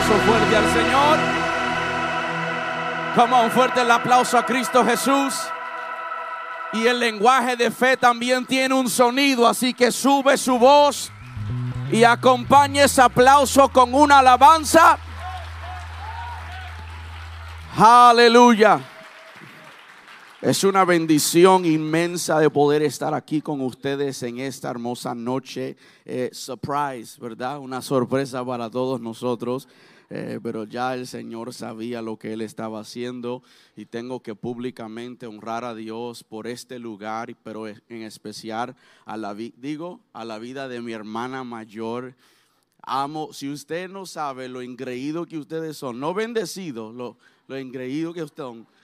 aplauso fuerte al Señor. Como un fuerte el aplauso a Cristo Jesús. Y el lenguaje de fe también tiene un sonido, así que sube su voz y acompañe ese aplauso con una alabanza. Aleluya. Es una bendición inmensa de poder estar aquí con ustedes en esta hermosa noche. Eh, surprise, ¿verdad? Una sorpresa para todos nosotros. Eh, pero ya el Señor sabía lo que Él estaba haciendo y tengo que públicamente honrar a Dios por este lugar, pero en especial a la, digo, a la vida de mi hermana mayor. Amo, si usted no sabe lo engreído que ustedes son, no bendecidos, lo, lo engreído que ustedes son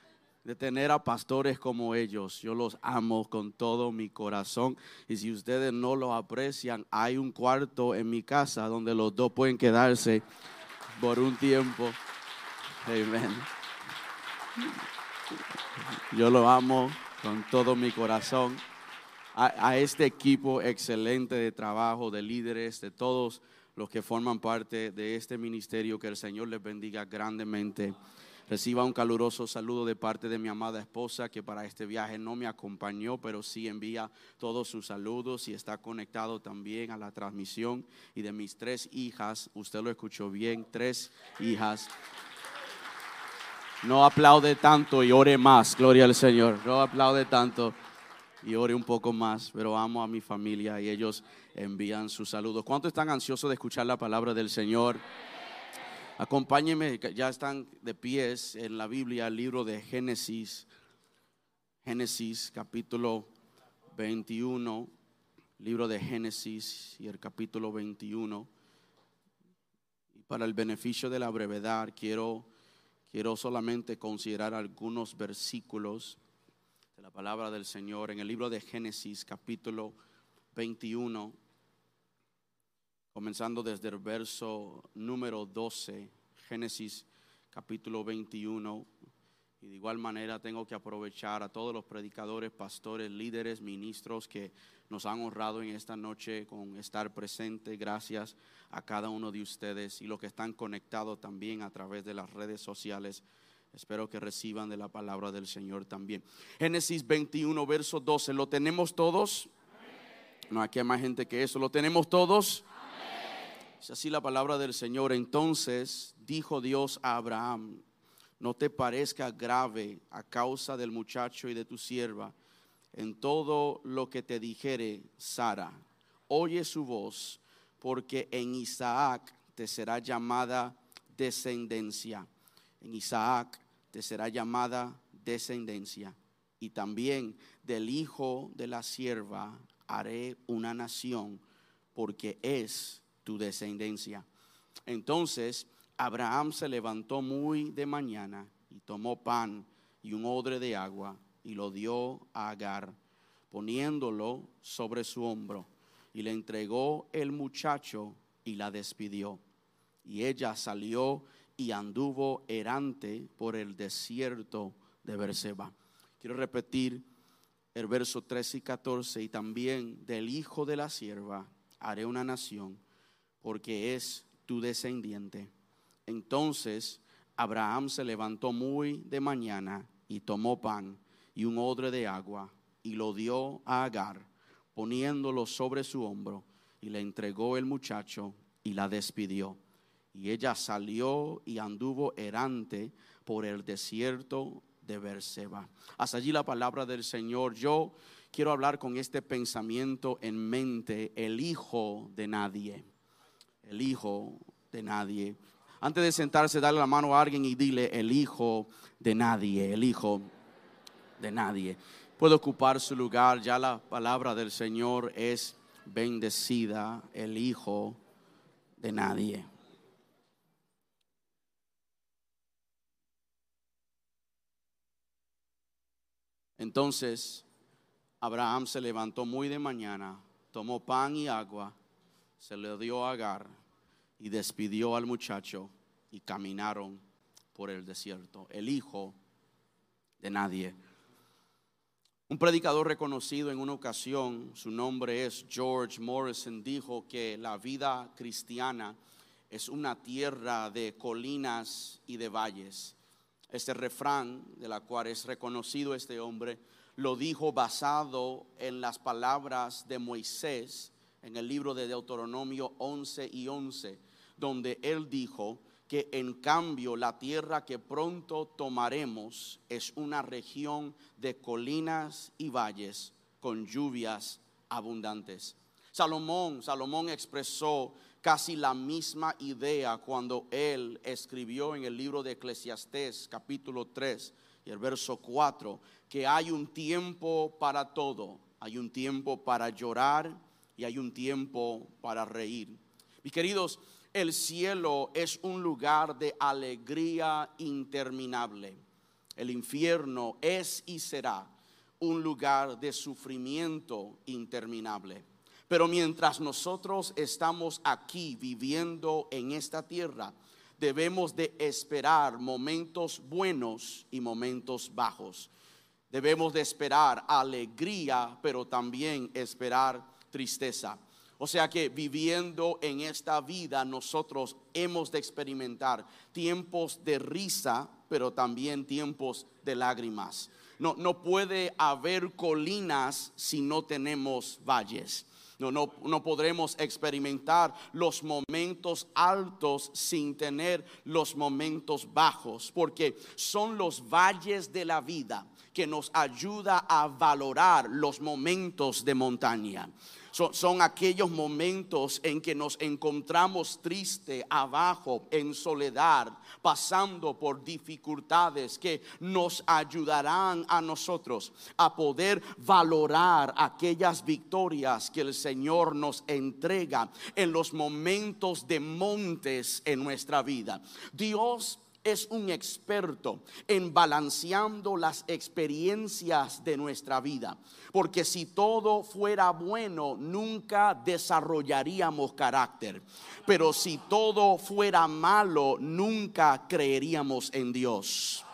de tener a pastores como ellos. Yo los amo con todo mi corazón. Y si ustedes no lo aprecian, hay un cuarto en mi casa donde los dos pueden quedarse por un tiempo. Amén. Yo lo amo con todo mi corazón. A, este equipo excelente de trabajo, de líderes, de todos los que forman parte de este ministerio, que el Señor les bendiga grandemente. Reciba un caluroso saludo de parte de mi amada esposa que para este viaje no me acompañó, pero sí envía todos sus saludos y está conectado también a la transmisión. Y de mis tres hijas, usted lo escuchó bien, tres hijas. No aplaude tanto y ore más, gloria al Señor. No aplaude tanto y ore un poco más, pero amo a mi familia y ellos envían sus saludos. ¿Cuántos están ansiosos de escuchar la palabra del Señor? Acompáñenme, ya están de pies en la Biblia, el libro de Génesis, Génesis capítulo 21, libro de Génesis y el capítulo 21. Y para el beneficio de la brevedad, quiero, quiero solamente considerar algunos versículos de la palabra del Señor en el libro de Génesis capítulo 21 comenzando desde el verso número 12, Génesis capítulo 21. Y de igual manera tengo que aprovechar a todos los predicadores, pastores, líderes, ministros que nos han honrado en esta noche con estar presente. Gracias a cada uno de ustedes y los que están conectados también a través de las redes sociales. Espero que reciban de la palabra del Señor también. Génesis 21, verso 12. ¿Lo tenemos todos? No, aquí hay más gente que eso. ¿Lo tenemos todos? Es así la palabra del Señor. Entonces dijo Dios a Abraham, no te parezca grave a causa del muchacho y de tu sierva en todo lo que te dijere Sara. Oye su voz, porque en Isaac te será llamada descendencia. En Isaac te será llamada descendencia. Y también del hijo de la sierva haré una nación, porque es tu descendencia. Entonces Abraham se levantó muy de mañana y tomó pan y un odre de agua y lo dio a Agar, poniéndolo sobre su hombro, y le entregó el muchacho y la despidió. Y ella salió y anduvo errante por el desierto de Berseba. Quiero repetir el verso 13 y 14, y también del hijo de la sierva haré una nación porque es tu descendiente. Entonces Abraham se levantó muy de mañana y tomó pan y un odre de agua y lo dio a Agar, poniéndolo sobre su hombro, y le entregó el muchacho y la despidió. Y ella salió y anduvo errante por el desierto de Berseba. Hasta allí la palabra del Señor. Yo quiero hablar con este pensamiento en mente, el hijo de nadie el hijo de nadie. Antes de sentarse, darle la mano a alguien y dile, el hijo de nadie, el hijo de nadie. Puede ocupar su lugar, ya la palabra del Señor es bendecida, el hijo de nadie. Entonces, Abraham se levantó muy de mañana, tomó pan y agua se le dio Agar y despidió al muchacho y caminaron por el desierto. El hijo de nadie. Un predicador reconocido en una ocasión, su nombre es George Morrison, dijo que la vida cristiana es una tierra de colinas y de valles. Este refrán, de la cual es reconocido este hombre, lo dijo basado en las palabras de Moisés en el libro de Deuteronomio 11 y 11, donde él dijo que en cambio la tierra que pronto tomaremos es una región de colinas y valles con lluvias abundantes. Salomón, Salomón expresó casi la misma idea cuando él escribió en el libro de Eclesiastés capítulo 3 y el verso 4 que hay un tiempo para todo, hay un tiempo para llorar y hay un tiempo para reír. Mis queridos, el cielo es un lugar de alegría interminable. El infierno es y será un lugar de sufrimiento interminable. Pero mientras nosotros estamos aquí viviendo en esta tierra, debemos de esperar momentos buenos y momentos bajos. Debemos de esperar alegría, pero también esperar tristeza. O sea que viviendo en esta vida nosotros hemos de experimentar tiempos de risa, pero también tiempos de lágrimas. No, no puede haber colinas si no tenemos valles. No, no, no, podremos experimentar los momentos altos sin tener los momentos bajos, porque son los valles de la vida que nos ayuda a valorar los momentos de montaña. Son, aquellos momentos en que nos encontramos triste, abajo, en soledad, pasando por dificultades que nos ayudarán a nosotros a poder valorar aquellas victorias que el Señor nos entrega en los momentos de montes en nuestra vida. Dios es un experto en balanceando las experiencias de nuestra vida. Porque si todo fuera bueno, nunca desarrollaríamos carácter. Pero si todo fuera malo, nunca creeríamos en Dios.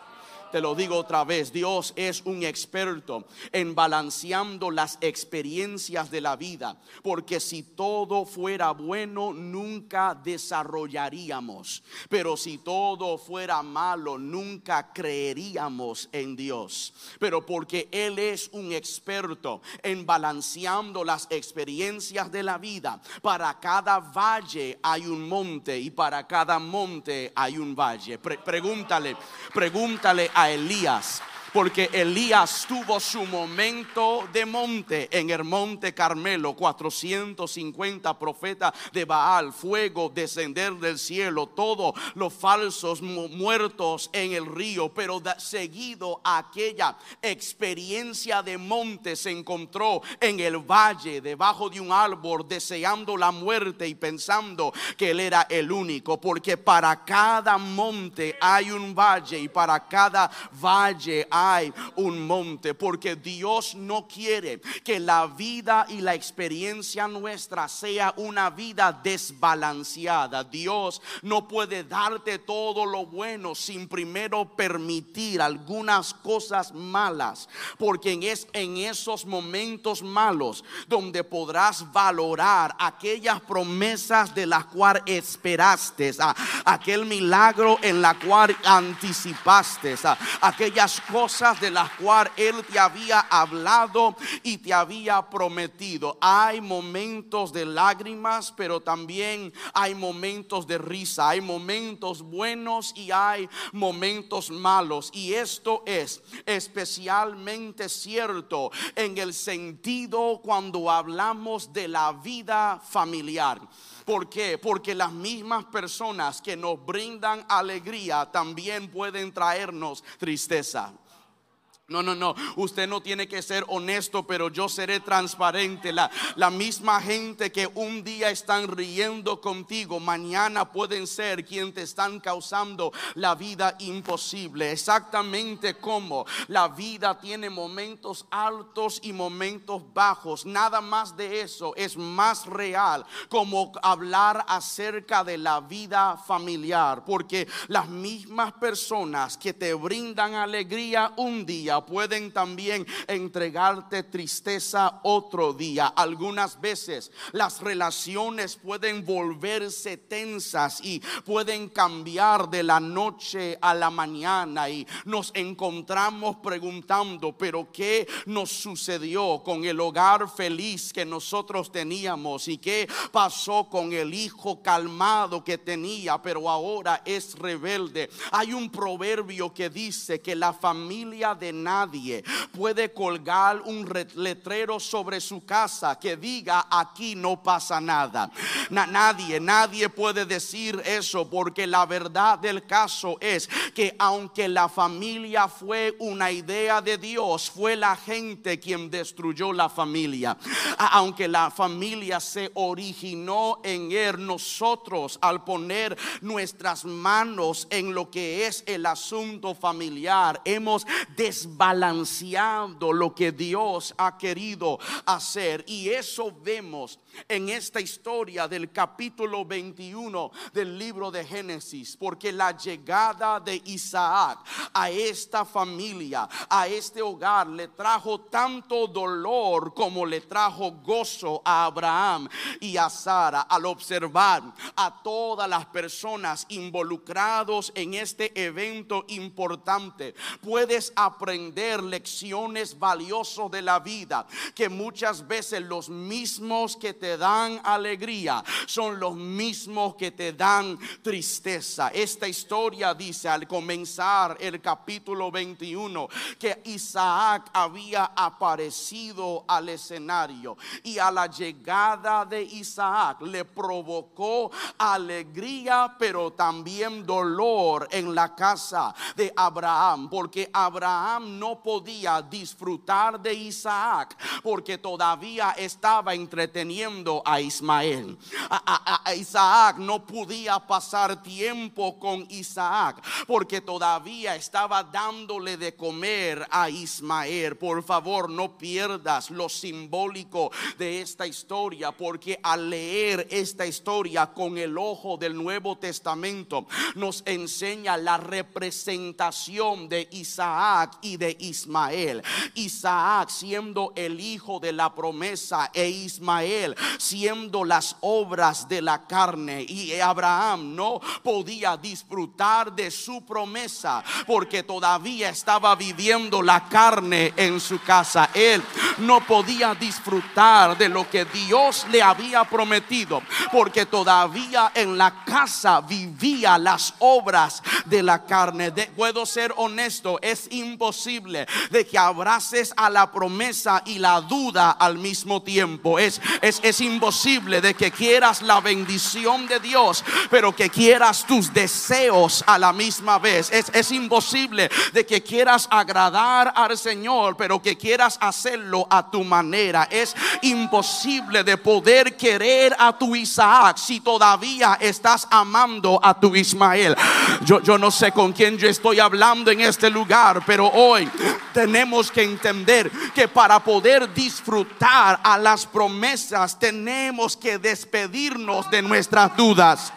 Te lo digo otra vez, Dios es un experto en balanceando las experiencias de la vida, porque si todo fuera bueno, nunca desarrollaríamos, pero si todo fuera malo, nunca creeríamos en Dios. Pero porque Él es un experto en balanceando las experiencias de la vida, para cada valle hay un monte y para cada monte hay un valle. pregúntale, pregúntale a Elías porque Elías tuvo su momento de monte en el monte Carmelo, 450 profetas de Baal, fuego descender del cielo, todos los falsos muertos en el río, pero seguido aquella experiencia de monte se encontró en el valle debajo de un árbol deseando la muerte y pensando que él era el único, porque para cada monte hay un valle y para cada valle hay hay un monte, porque Dios no quiere que la vida y la experiencia nuestra sea una vida desbalanceada. Dios no puede darte todo lo bueno sin primero permitir algunas cosas malas, porque es en esos momentos malos donde podrás valorar aquellas promesas de las cuales esperaste, aquel milagro en la cual anticipaste, aquellas cosas de las cuales Él te había hablado y te había prometido. Hay momentos de lágrimas, pero también hay momentos de risa, hay momentos buenos y hay momentos malos. Y esto es especialmente cierto en el sentido cuando hablamos de la vida familiar. ¿Por qué? Porque las mismas personas que nos brindan alegría también pueden traernos tristeza. No, no, no. Usted no tiene que ser honesto, pero yo seré transparente. La, misma gente que un día están riendo contigo, mañana pueden ser quien te están causando la vida imposible. Exactamente como la vida tiene momentos altos y momentos bajos. Nada más de eso es más real como hablar acerca de la vida familiar. Porque las mismas personas que te brindan alegría un día pueden también entregarte tristeza otro día. Algunas veces las relaciones pueden volverse tensas y pueden cambiar de la noche a la mañana y nos encontramos preguntando, pero ¿qué nos sucedió con el hogar feliz que nosotros teníamos y qué pasó con el hijo calmado que tenía, pero ahora es rebelde? Hay un proverbio que dice que la familia de nadie puede colgar un letrero sobre su casa que diga aquí no pasa nada. nadie, nadie puede decir eso porque la verdad del caso es que aunque la familia fue una idea de Dios, fue la gente quien destruyó la familia. Aunque la familia se originó en él, nosotros al poner nuestras manos en lo que es el asunto familiar, hemos desbalanceado lo que Dios ha querido hacer. Y eso vemos en esta historia del capítulo 21 del libro de Génesis, porque la llegada de Isaac a esta familia, a este hogar, le trajo tanto dolor como le trajo gozo a Abraham y a Sara al observar a todas las personas involucrados en este evento importante. Puedes aprender lecciones valiosas de la vida que muchas veces los mismos que te dan alegría son los mismos que te dan tristeza. Esta historia dice al comenzar el capítulo 21 que Isaac había aparecido al escenario y a la llegada de Isaac le provocó alegría pero también dolor en la casa de Abraham porque Abraham no podía disfrutar de Isaac porque todavía estaba entreteniendo a Ismael. A, Isaac no podía pasar tiempo con Isaac porque todavía estaba dándole de comer a Ismael. Por favor, no pierdas lo simbólico de esta historia porque al leer esta historia con el ojo del Nuevo Testamento nos enseña la representación de Isaac y de Ismael. Isaac siendo el hijo de la promesa e Ismael siendo las obras de la carne. Y Abraham no podía disfrutar de su promesa porque todavía estaba viviendo la carne en su casa. Él no podía disfrutar de lo que Dios le había prometido porque todavía en la casa vivía las obras de la carne. puedo ser honesto, es imposible de que abraces a la promesa y la duda al mismo tiempo. Es, es, es imposible de que quieras la bendición de Dios, pero que quieras tus deseos a la misma vez. Es, es imposible de que quieras agradar al Señor, pero que quieras hacerlo a tu manera. Es imposible de poder querer a tu Isaac si todavía estás amando a tu Ismael. Yo, yo no sé con quién yo estoy hablando en este lugar, pero hoy tenemos que entender que para poder disfrutar a las promesas tenemos que despedirnos de nuestras dudas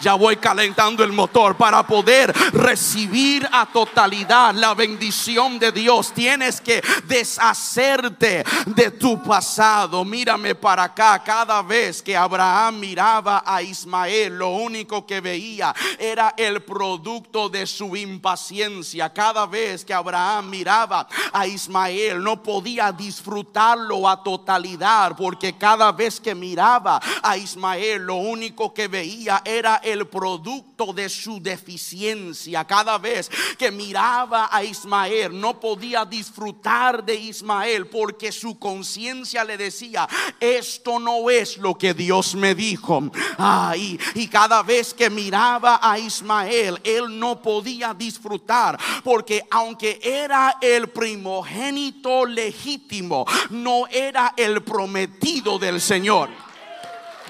ya voy calentando el motor para poder recibir a totalidad la bendición de Dios. Tienes que deshacerte de tu pasado. Mírame para acá. Cada vez que Abraham miraba a Ismael, lo único que veía era el producto de su impaciencia. Cada vez que Abraham miraba a Ismael, no podía disfrutarlo a totalidad porque cada vez que miraba a Ismael, lo único que veía era el producto de su deficiencia. Cada vez que miraba a Ismael, no podía disfrutar de Ismael porque su conciencia le decía, esto no es lo que Dios me dijo. y cada vez que miraba a Ismael, él no podía disfrutar porque aunque era el primogénito legítimo, no era el prometido del Señor.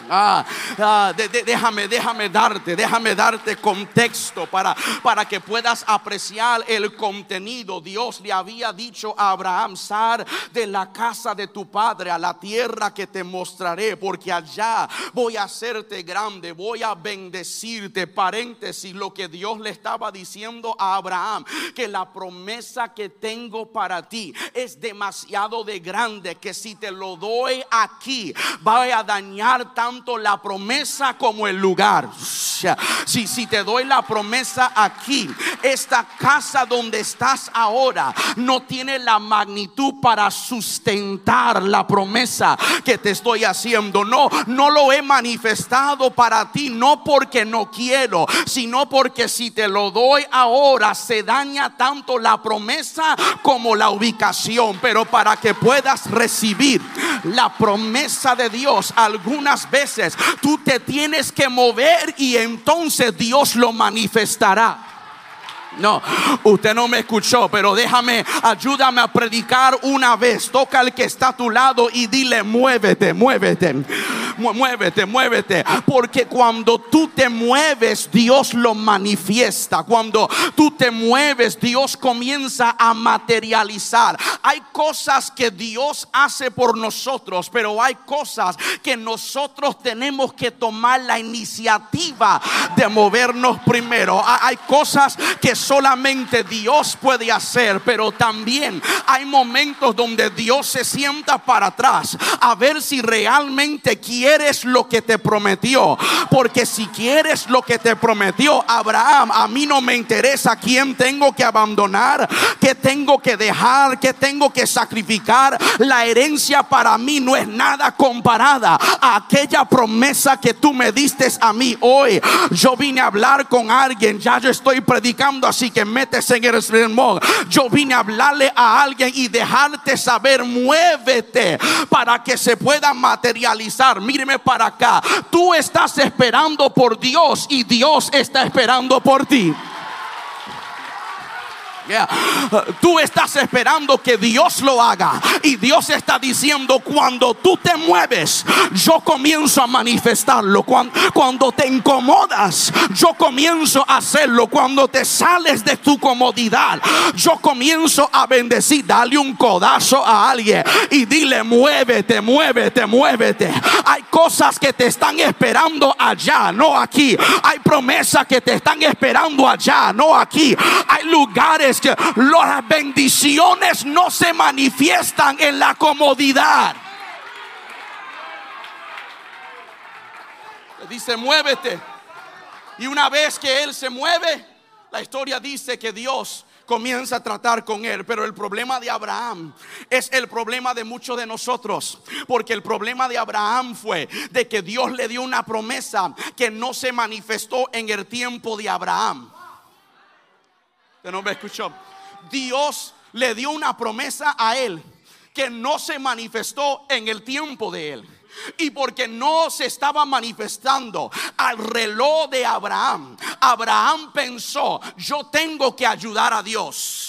Ah, ah, déjame, déjame darte, déjame darte contexto para, para que puedas apreciar el contenido. Dios le había dicho a Abraham, sal de la casa de tu padre a la tierra que te mostraré, porque allá voy a hacerte grande, voy a bendecirte. Paréntesis, lo que Dios le estaba diciendo a Abraham, que la promesa que tengo para ti es demasiado de grande, que si te lo doy aquí, va a dañar tanto la promesa como el lugar. Si, si te doy la promesa aquí, esta casa donde estás ahora no tiene la magnitud para sustentar la promesa que te estoy haciendo. No, no lo he manifestado para ti, no porque no quiero, sino porque si te lo doy ahora se daña tanto la promesa como la ubicación. Pero para que puedas recibir la promesa de Dios, algunas veces tú te tienes que mover y entonces Dios lo manifestará. No, usted no me escuchó, pero déjame, ayúdame a predicar una vez. Toca al que está a tu lado y dile, muévete, muévete, muévete, muévete. Porque cuando tú te mueves, Dios lo manifiesta. Cuando tú te mueves, Dios comienza a materializar. Hay cosas que Dios hace por nosotros, pero hay cosas que nosotros tenemos que tomar la iniciativa de movernos primero. Hay cosas que solamente Dios puede hacer, pero también hay momentos donde Dios se sienta para atrás a ver si realmente quieres lo que te prometió. Porque si quieres lo que te prometió Abraham, a mí no me interesa quién tengo que abandonar, qué tengo que dejar, qué tengo que sacrificar. La herencia para mí no es nada comparada a aquella promesa que tú me diste a mí hoy. Yo vine a hablar con alguien, ya yo estoy predicando así que metes en el sermón. Yo vine a hablarle a alguien y dejarte saber, muévete para que se pueda materializar. Míreme para acá. Tú estás esperando por Dios y Dios está esperando por ti. Tú estás esperando que Dios lo haga. Y Dios está diciendo, cuando tú te mueves, yo comienzo a manifestarlo. Cuando, cuando te incomodas, yo comienzo a hacerlo. Cuando te sales de tu comodidad, yo comienzo a bendecir. Dale un codazo a alguien y dile, muévete, muévete, muévete. Hay cosas que te están esperando allá, no aquí. Hay promesas que te están esperando allá, no aquí. Hay lugares que las bendiciones no se manifiestan en la comodidad. Dice, muévete. Y una vez que él se mueve, la historia dice que Dios comienza a tratar con él. Pero el problema de Abraham es el problema de muchos de nosotros. Porque el problema de Abraham fue de que Dios le dio una promesa que no se manifestó en el tiempo de Abraham no me escuchó. Dios le dio una promesa a él que no se manifestó en el tiempo de él. Y porque no se estaba manifestando al reloj de Abraham, Abraham pensó, yo tengo que ayudar a Dios.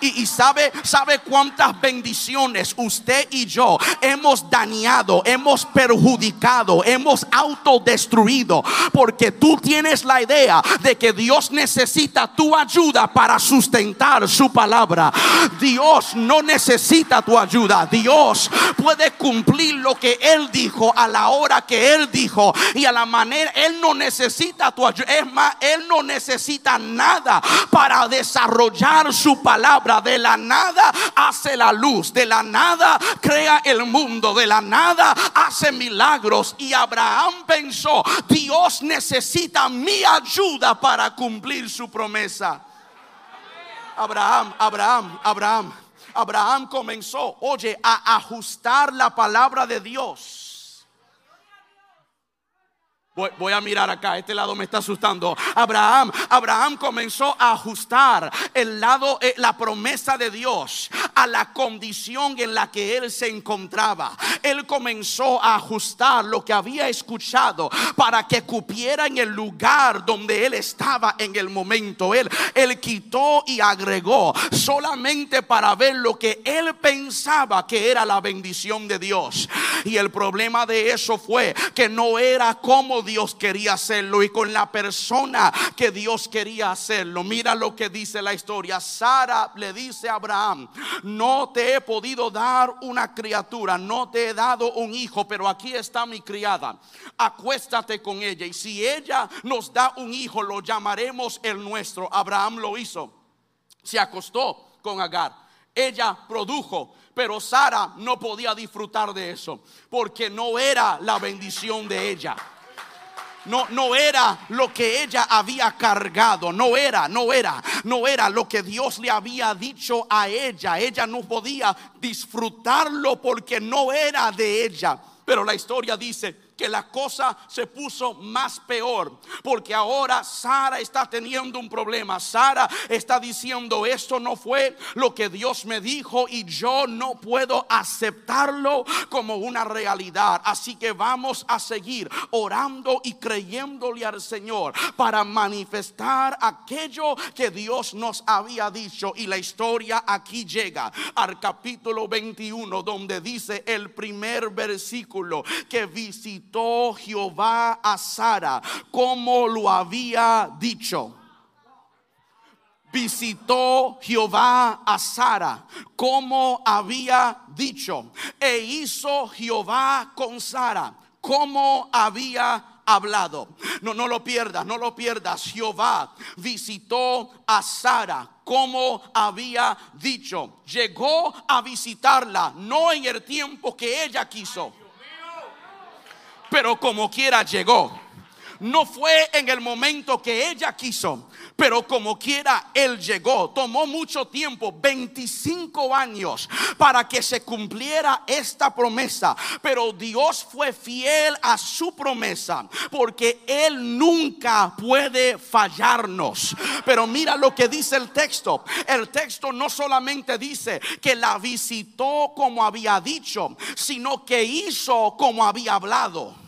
Y, sabe, sabe cuántas bendiciones usted y yo hemos dañado, hemos perjudicado, hemos autodestruido. Porque tú tienes la idea de que Dios necesita tu ayuda para sustentar su palabra. Dios no necesita tu ayuda. Dios puede cumplir lo que Él dijo a la hora que Él dijo y a la manera. Él no necesita tu ayuda. Es más, Él no necesita nada para desarrollar su palabra. De la nada hace la luz, de la nada crea el mundo, de la nada hace milagros. Y Abraham pensó, Dios necesita mi ayuda para cumplir su promesa. Abraham, Abraham, Abraham. Abraham comenzó, oye, a ajustar la palabra de Dios Voy, a mirar acá, este lado me está asustando. Abraham, Abraham comenzó a ajustar el lado, eh, la promesa de Dios a la condición en la que él se encontraba. Él comenzó a ajustar lo que había escuchado para que cupiera en el lugar donde él estaba en el momento. Él, él quitó y agregó solamente para ver lo que él pensaba que era la bendición de Dios. Y el problema de eso fue que no era como Dios quería hacerlo y con la persona que Dios quería hacerlo. Mira lo que dice la historia. Sara le dice a Abraham, no te he podido dar una criatura, no te he dado un hijo, pero aquí está mi criada. Acuéstate con ella y si ella nos da un hijo, lo llamaremos el nuestro. Abraham lo hizo. Se acostó con Agar. Ella produjo, pero Sara no podía disfrutar de eso porque no era la bendición de ella no, no era lo que ella había cargado, no era, no era, no era lo que Dios le había dicho a ella. Ella no podía disfrutarlo porque no era de ella. Pero la historia dice que la cosa se puso más peor, porque ahora Sara está teniendo un problema. Sara está diciendo, esto no fue lo que Dios me dijo y yo no puedo aceptarlo como una realidad. Así que vamos a seguir orando y creyéndole al Señor para manifestar aquello que Dios nos había dicho. Y la historia aquí llega al capítulo 21, donde dice el primer versículo que visitó Jehová a Sara como lo había dicho. Visitó Jehová a Sara como había dicho. E hizo Jehová con Sara como había hablado. No, no lo pierdas, no lo pierdas. Jehová visitó a Sara como había dicho. Llegó a visitarla, no en el tiempo que ella quiso pero como quiera llegó. No fue en el momento que ella quiso, pero como quiera Él llegó. Tomó mucho tiempo, 25 años, para que se cumpliera esta promesa. Pero Dios fue fiel a su promesa, porque Él nunca puede fallarnos. Pero mira lo que dice el texto. El texto no solamente dice que la visitó como había dicho, sino que hizo como había hablado.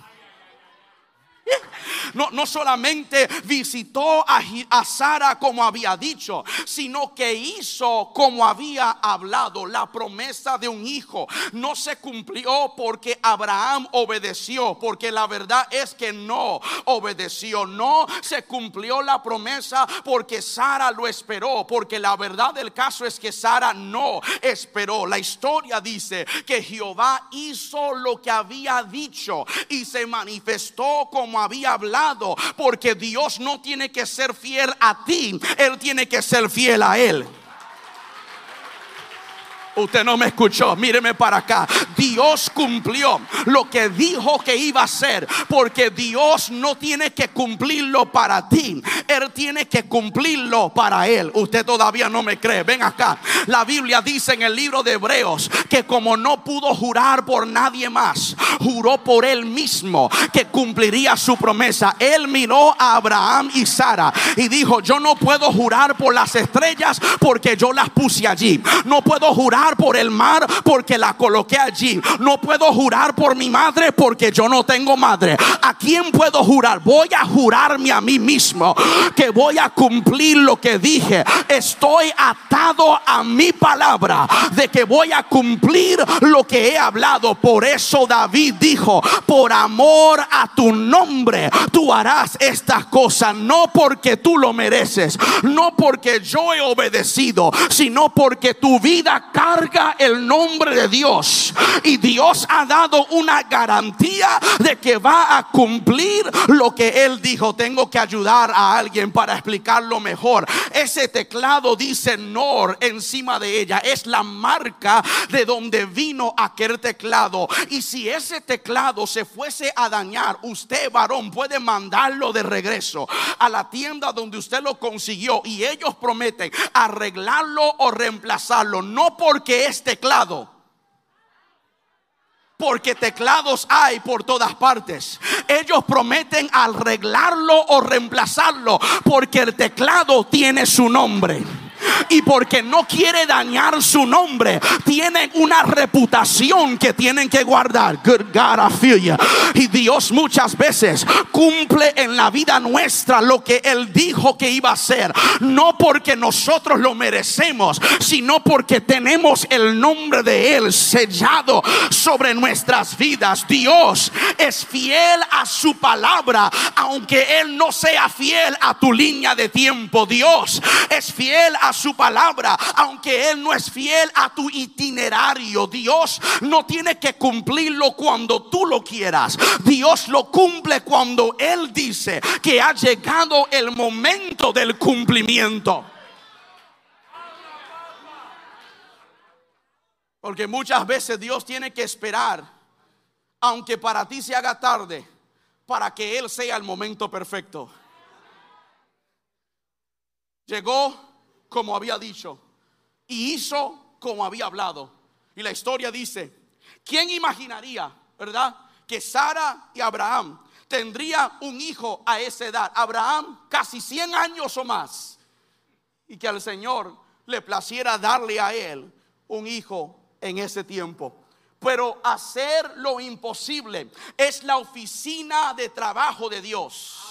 No, no solamente visitó a, a Sara como había dicho, sino que hizo como había hablado. La promesa de un hijo no se cumplió porque Abraham obedeció, porque la verdad es que no obedeció. No se cumplió la promesa porque Sara lo esperó, porque la verdad del caso es que Sara no esperó. La historia dice que Jehová hizo lo que había dicho y se manifestó como había hablado, porque Dios no tiene que ser fiel a ti, Él tiene que ser fiel a Él. Usted no me escuchó, míreme para acá. Dios cumplió lo que dijo que iba a hacer, porque Dios no tiene que cumplirlo para ti, Él tiene que cumplirlo para Él. Usted todavía no me cree, ven acá. La Biblia dice en el libro de Hebreos que como no pudo jurar por nadie más, juró por Él mismo que cumpliría su promesa. Él miró a Abraham y Sara y dijo, yo no puedo jurar por las estrellas porque yo las puse allí. No puedo jurar por el mar porque la coloqué allí. No puedo jurar por mi madre porque yo no tengo madre. ¿A quién puedo jurar? Voy a jurarme a mí mismo que voy a cumplir lo que dije. Estoy atado a mi palabra de que voy a cumplir lo que he hablado. Por eso David dijo, por amor a tu nombre, tú harás estas cosas. No porque tú lo mereces, no porque yo he obedecido, sino porque tu vida el nombre de Dios. Y Dios ha dado una garantía de que va a cumplir lo que Él dijo. Tengo que ayudar a alguien para explicarlo mejor. Ese teclado dice NOR encima de ella. Es la marca de donde vino aquel teclado. Y si ese teclado se fuese a dañar, usted varón puede mandarlo de regreso a la tienda donde usted lo consiguió. Y ellos prometen arreglarlo o reemplazarlo. No porque que es teclado. porque teclados hay por todas partes. Ellos prometen arreglarlo o reemplazarlo porque el teclado tiene su nombre y porque no quiere dañar su nombre, tienen una reputación que tienen que guardar. Good God, I. Y Dios muchas veces cumple en la vida nuestra lo que Él dijo que iba a hacer. No porque nosotros lo merecemos, sino porque tenemos el nombre de Él sellado sobre nuestras vidas. Dios es fiel a su palabra, aunque Él no sea fiel a tu línea de tiempo. Dios es fiel a su palabra, aunque Él no es fiel a tu itinerario. Dios no tiene que cumplirlo cuando tú lo quieras. Dios lo cumple cuando Él dice que ha llegado el momento del cumplimiento. Porque muchas veces Dios tiene que esperar, aunque para ti se haga tarde, para que Él sea el momento perfecto. Llegó como había dicho y hizo como había hablado. Y la historia dice, ¿quién imaginaría, verdad? Que Sara y Abraham tendría un hijo a esa edad. Abraham casi 100 años o más. Y que al Señor le placiera darle a él un hijo en ese tiempo. Pero hacer lo imposible es la oficina de trabajo de Dios.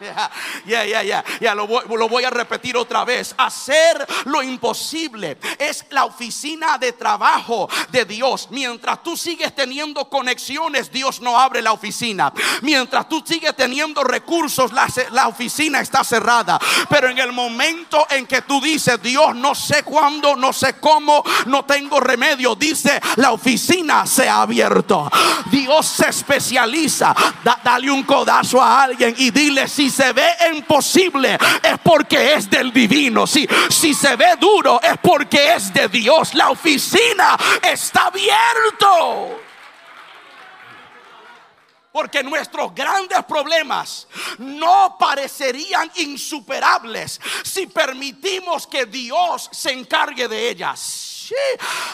Ya, ya, ya, ya, lo voy, a repetir otra vez. Hacer lo imposible es la oficina de trabajo de Dios. Mientras tú sigues teniendo conexiones, Dios no abre la oficina. Mientras tú sigues teniendo recursos, la, la oficina está cerrada. Pero en el momento en que tú dices, Dios, no sé cuándo, no sé cómo, no tengo remedio, dice, la oficina se ha abierto. Dios se especializa. dale un codazo a alguien y dile si se ve imposible es porque es del divino. Si, si se ve duro es porque es de Dios. La oficina está abierto. Porque nuestros grandes problemas no parecerían insuperables si permitimos que Dios se encargue de ellas.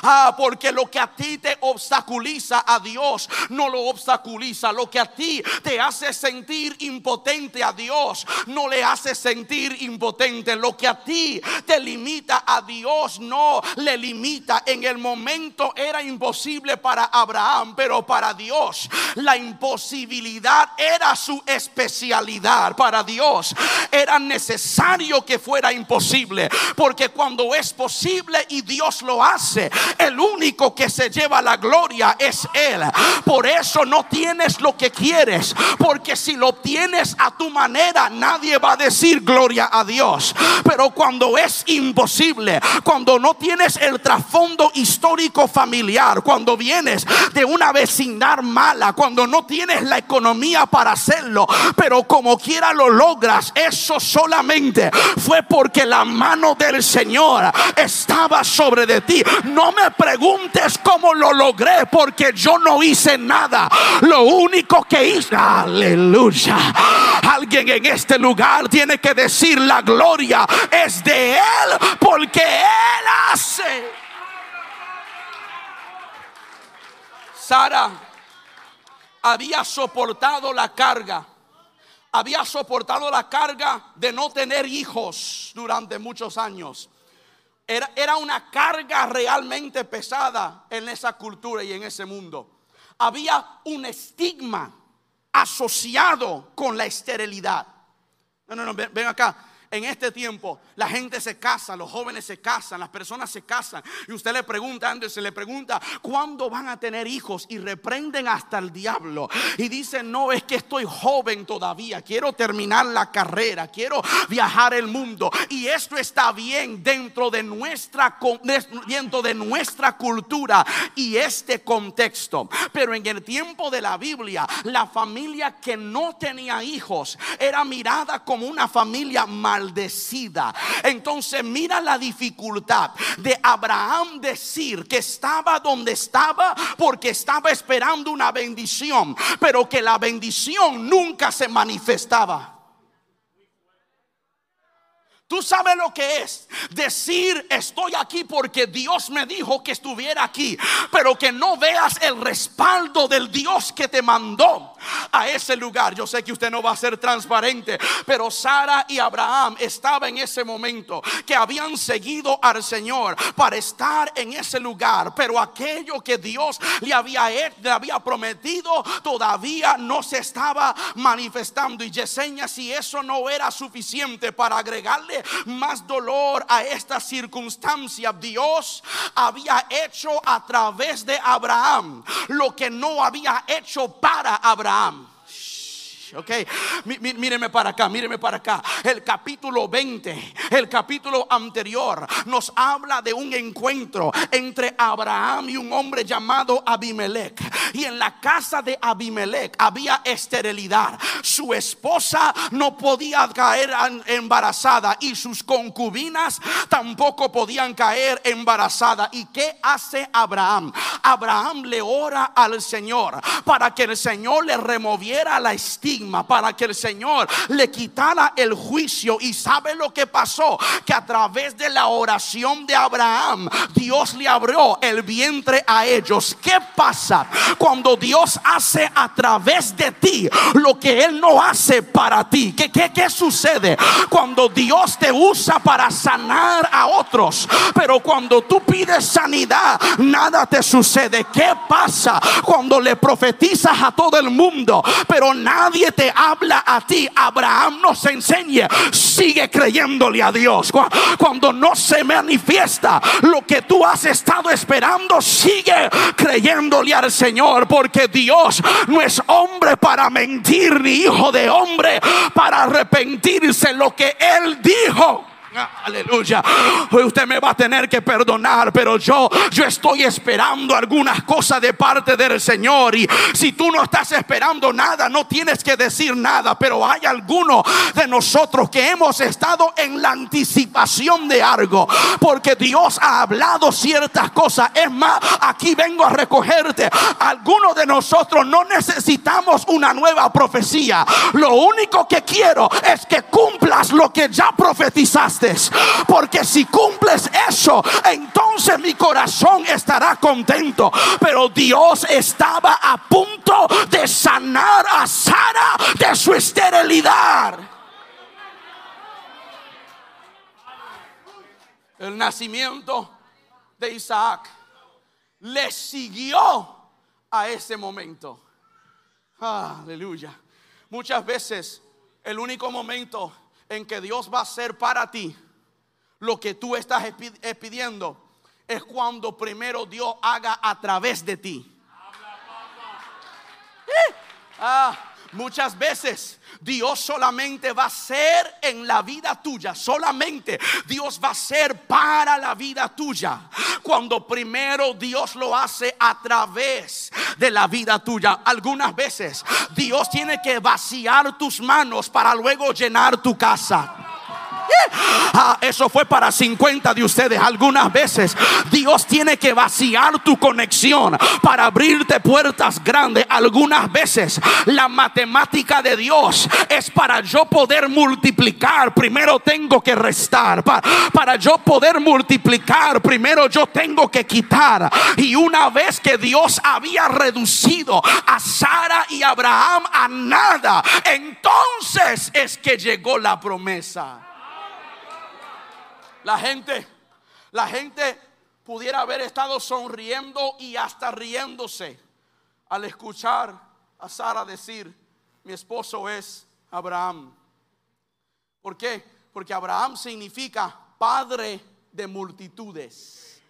Ah, porque lo que a ti te obstaculiza a Dios no lo obstaculiza. Lo que a ti te hace sentir impotente a Dios no le hace sentir impotente. Lo que a ti te limita a Dios no le limita. En el momento era imposible para Abraham, pero para Dios la imposibilidad era su especialidad. Para Dios era necesario que fuera imposible, porque cuando es posible y Dios lo hace, el único que se lleva la gloria es Él. Por eso no tienes lo que quieres, porque si lo tienes a tu manera, nadie va a decir gloria a Dios. Pero cuando es imposible, cuando no tienes el trasfondo histórico familiar, cuando vienes de una vecindad mala, cuando no tienes la economía para hacerlo, pero como quiera lo logras, eso solamente fue porque la mano del Señor estaba sobre de ti no me preguntes cómo lo logré porque yo no hice nada. Lo único que hice, aleluya. Alguien en este lugar tiene que decir la gloria es de Él porque Él hace. Sara había soportado la carga había soportado la carga de no tener hijos durante muchos años. Era, una carga realmente pesada en esa cultura y en ese mundo. Había un estigma asociado con la esterilidad. No, no, no, ven acá en este tiempo la gente se casa, los jóvenes se casan, las personas se casan. Y usted le pregunta, antes se le pregunta, ¿cuándo van a tener hijos? Y reprenden hasta el diablo. Y dicen, no, es que estoy joven todavía, quiero terminar la carrera, quiero viajar el mundo. Y esto está bien dentro de nuestra, dentro de nuestra cultura y este contexto. Pero en el tiempo de la Biblia, la familia que no tenía hijos era mirada como una familia mal maldecida. Entonces mira la dificultad de Abraham decir que estaba donde estaba porque estaba esperando una bendición, pero que la bendición nunca se manifestaba. Tú sabes lo que es decir estoy aquí porque Dios me dijo que estuviera aquí, pero que no veas el respaldo del Dios que te mandó a ese lugar. Yo sé que usted no va a ser transparente, pero Sara y Abraham estaban en ese momento que habían seguido al Señor para estar en ese lugar, pero aquello que Dios le había, había prometido todavía no se estaba manifestando. Y Yesenia, si eso no era suficiente para agregarle más dolor a esta circunstancia. Dios había hecho a través de Abraham lo que no había hecho para Abraham. Abraham. Ok, míreme para acá, míreme para acá. El capítulo 20, el capítulo anterior, nos habla de un encuentro entre Abraham y un hombre llamado Abimelech. Y en la casa de Abimelech había esterilidad. Su esposa no podía caer embarazada y sus concubinas tampoco podían caer embarazada. ¿Y qué hace Abraham? Abraham le ora al Señor para que el Señor le removiera la para que el Señor le quitara el juicio. Y sabe lo que pasó, que a través de la oración de Abraham, Dios le abrió el vientre a ellos. ¿Qué pasa cuando Dios hace a través de ti lo que Él no hace para ti? ¿Qué, qué, qué sucede cuando Dios te usa para sanar a otros? Pero cuando tú pides sanidad, nada te sucede. ¿Qué pasa cuando le profetizas a todo el mundo, pero nadie te habla a ti, Abraham nos enseña, sigue creyéndole a Dios. Cuando no se manifiesta lo que tú has estado esperando, sigue creyéndole al Señor, porque Dios no es hombre para mentir, ni hijo de hombre para arrepentirse lo que Él dijo. Aleluya. Hoy usted me va a tener que perdonar, pero yo yo estoy esperando algunas cosas de parte del Señor y si tú no estás esperando nada, no tienes que decir nada, pero hay algunos de nosotros que hemos estado en la anticipación de algo, porque Dios ha hablado ciertas cosas. Es más, aquí vengo a recogerte. Algunos de nosotros no necesitamos una nueva profecía. Lo único que quiero es que cumplas lo que ya profetizaste. Porque si cumples eso, entonces mi corazón estará contento. Pero Dios estaba a punto de sanar a Sara de su esterilidad. El nacimiento de Isaac le siguió a ese momento. Aleluya. Muchas veces el único momento en que Dios va a hacer para ti lo que tú estás pidiendo es cuando primero Dios haga a través de ti. Eh, ah, muchas veces Dios solamente va a ser en la vida tuya, solamente Dios va a ser para la vida tuya. Cuando primero Dios lo hace a través de la vida tuya. Algunas veces Dios tiene que vaciar tus manos para luego llenar tu casa. Ah, eso fue para 50 de ustedes. Algunas veces Dios tiene que vaciar tu conexión para abrirte puertas grandes. Algunas veces la matemática de Dios es para yo poder multiplicar. Primero tengo que restar. Para, para yo poder multiplicar, primero yo tengo que quitar. Y una vez que Dios había reducido a Sara y Abraham a nada, entonces es que llegó la promesa. La gente, la gente pudiera haber estado sonriendo y hasta riéndose al escuchar a Sara decir, mi esposo es Abraham. ¿Por qué? Porque Abraham significa padre de multitudes.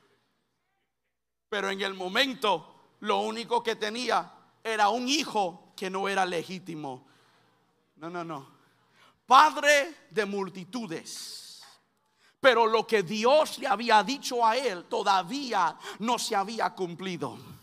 Pero en el momento lo único que tenía era un hijo que no era legítimo. No, no, no. Padre de multitudes. Pero lo que Dios le había dicho a él todavía no se había cumplido.